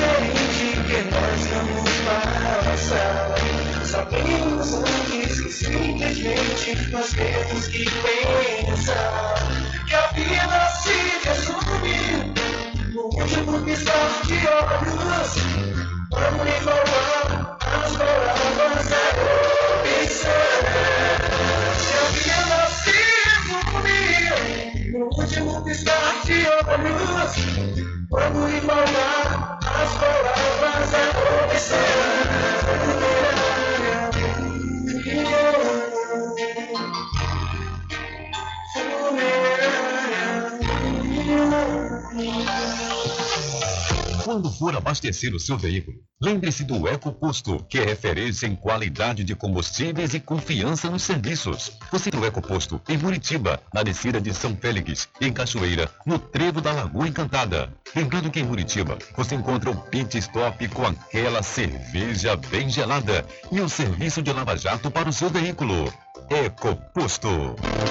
Diferente que nós vamos passar. Sabemos antes que simplesmente nós temos que pensar que a vida se resume no último piscar de olhos. Vamos enrolar as palavras a observar. No último piscar de olhos. Vamos embalar as palavras a Quando for abastecer o seu veículo, lembre-se do EcoPosto, que é referência em qualidade de combustíveis e confiança nos serviços. Você tem o EcoPosto em Muritiba, na descida de São Félix, em Cachoeira, no trevo da Lagoa Encantada. Lembrando que em Muritiba você encontra o pit stop com aquela cerveja bem gelada e o serviço de lava-jato para o seu veículo. EcoPosto. Tudo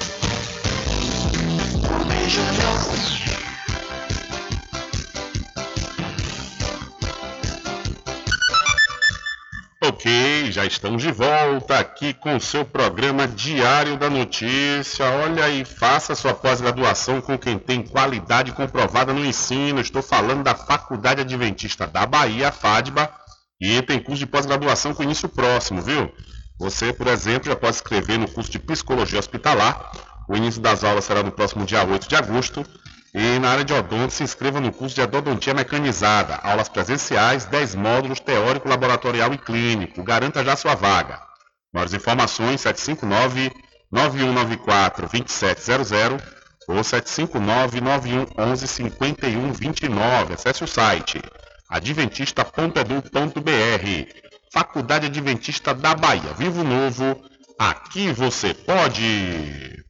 Ok, já estamos de volta aqui com o seu programa Diário da Notícia. Olha aí, faça sua pós-graduação com quem tem qualidade comprovada no ensino. Estou falando da Faculdade Adventista da Bahia, FADBA, e tem curso de pós-graduação com início próximo, viu? Você, por exemplo, já pode escrever no curso de Psicologia Hospitalar. O início das aulas será no próximo dia 8 de agosto. E na área de odonto, se inscreva no curso de odontia mecanizada. Aulas presenciais, 10 módulos teórico, laboratorial e clínico. Garanta já sua vaga. Maiores informações, 759-9194-2700 ou 759-9111-5129. Acesse o site adventista.edu.br. Faculdade Adventista da Bahia. Vivo Novo, aqui você pode!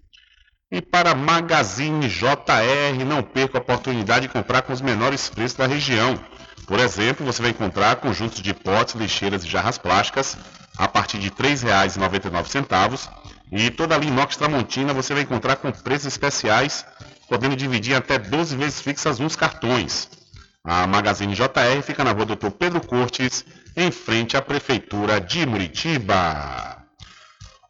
E para Magazine JR, não perca a oportunidade de comprar com os menores preços da região. Por exemplo, você vai encontrar conjuntos de potes, lixeiras e jarras plásticas a partir de R$ 3,99 e toda a linha inox Tramontina você vai encontrar com preços especiais, podendo dividir até 12 vezes fixas nos cartões. A Magazine JR fica na rua Dr. Pedro Cortes, em frente à Prefeitura de Muritiba.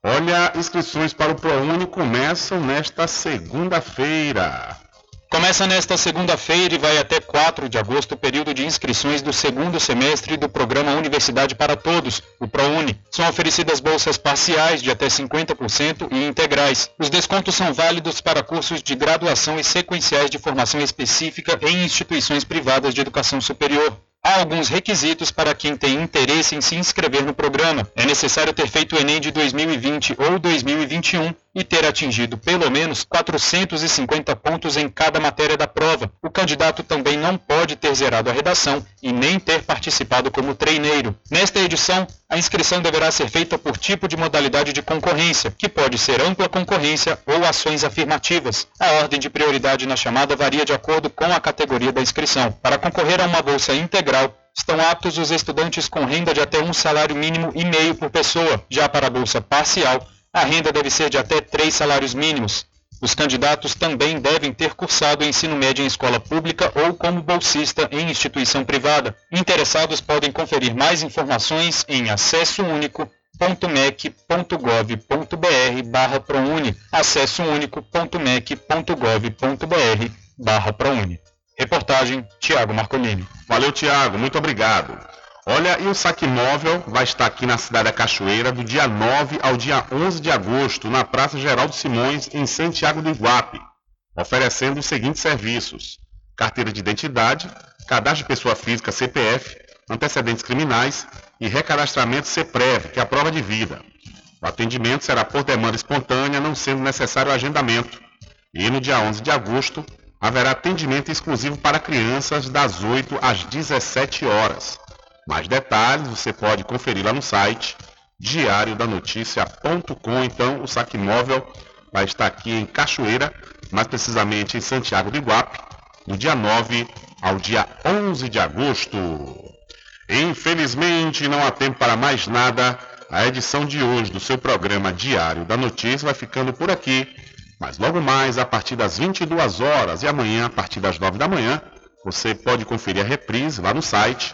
Olha, inscrições para o ProUni começam nesta segunda-feira. Começa nesta segunda-feira e vai até 4 de agosto o período de inscrições do segundo semestre do programa Universidade para Todos, o ProUni. São oferecidas bolsas parciais de até 50% e integrais. Os descontos são válidos para cursos de graduação e sequenciais de formação específica em instituições privadas de educação superior. Há alguns requisitos para quem tem interesse em se inscrever no programa. É necessário ter feito o Enem de 2020 ou 2021 e ter atingido pelo menos 450 pontos em cada matéria da prova. O candidato também não pode ter zerado a redação e nem ter participado como treineiro. Nesta edição, a inscrição deverá ser feita por tipo de modalidade de concorrência, que pode ser ampla concorrência ou ações afirmativas. A ordem de prioridade na chamada varia de acordo com a categoria da inscrição. Para concorrer a uma bolsa integral, Estão aptos os estudantes com renda de até um salário mínimo e meio por pessoa. Já para a bolsa parcial, a renda deve ser de até três salários mínimos. Os candidatos também devem ter cursado ensino médio em escola pública ou como bolsista em instituição privada. Interessados podem conferir mais informações em acessounico.mec.gov.br barra ProUni, acessounico.mec.gov.br barra ProUni. Reportagem Tiago Marcolini. Valeu, Tiago, muito obrigado. Olha, e o saque móvel vai estar aqui na cidade da Cachoeira do dia 9 ao dia 11 de agosto, na Praça Geraldo Simões, em Santiago do Iguape, oferecendo os seguintes serviços: carteira de identidade, cadastro de pessoa física CPF, antecedentes criminais e recadastramento CPREV, que é a prova de vida. O atendimento será por demanda espontânea, não sendo necessário agendamento. E no dia 11 de agosto, haverá atendimento exclusivo para crianças das 8 às 17 horas. Mais detalhes você pode conferir lá no site diariodanoticia.com. Então, o saque móvel vai estar aqui em Cachoeira, mais precisamente em Santiago do Iguape, do dia 9 ao dia 11 de agosto. Infelizmente, não há tempo para mais nada. A edição de hoje do seu programa Diário da Notícia vai ficando por aqui. Mas logo mais, a partir das 22 horas e amanhã, a partir das 9 da manhã, você pode conferir a reprise lá no site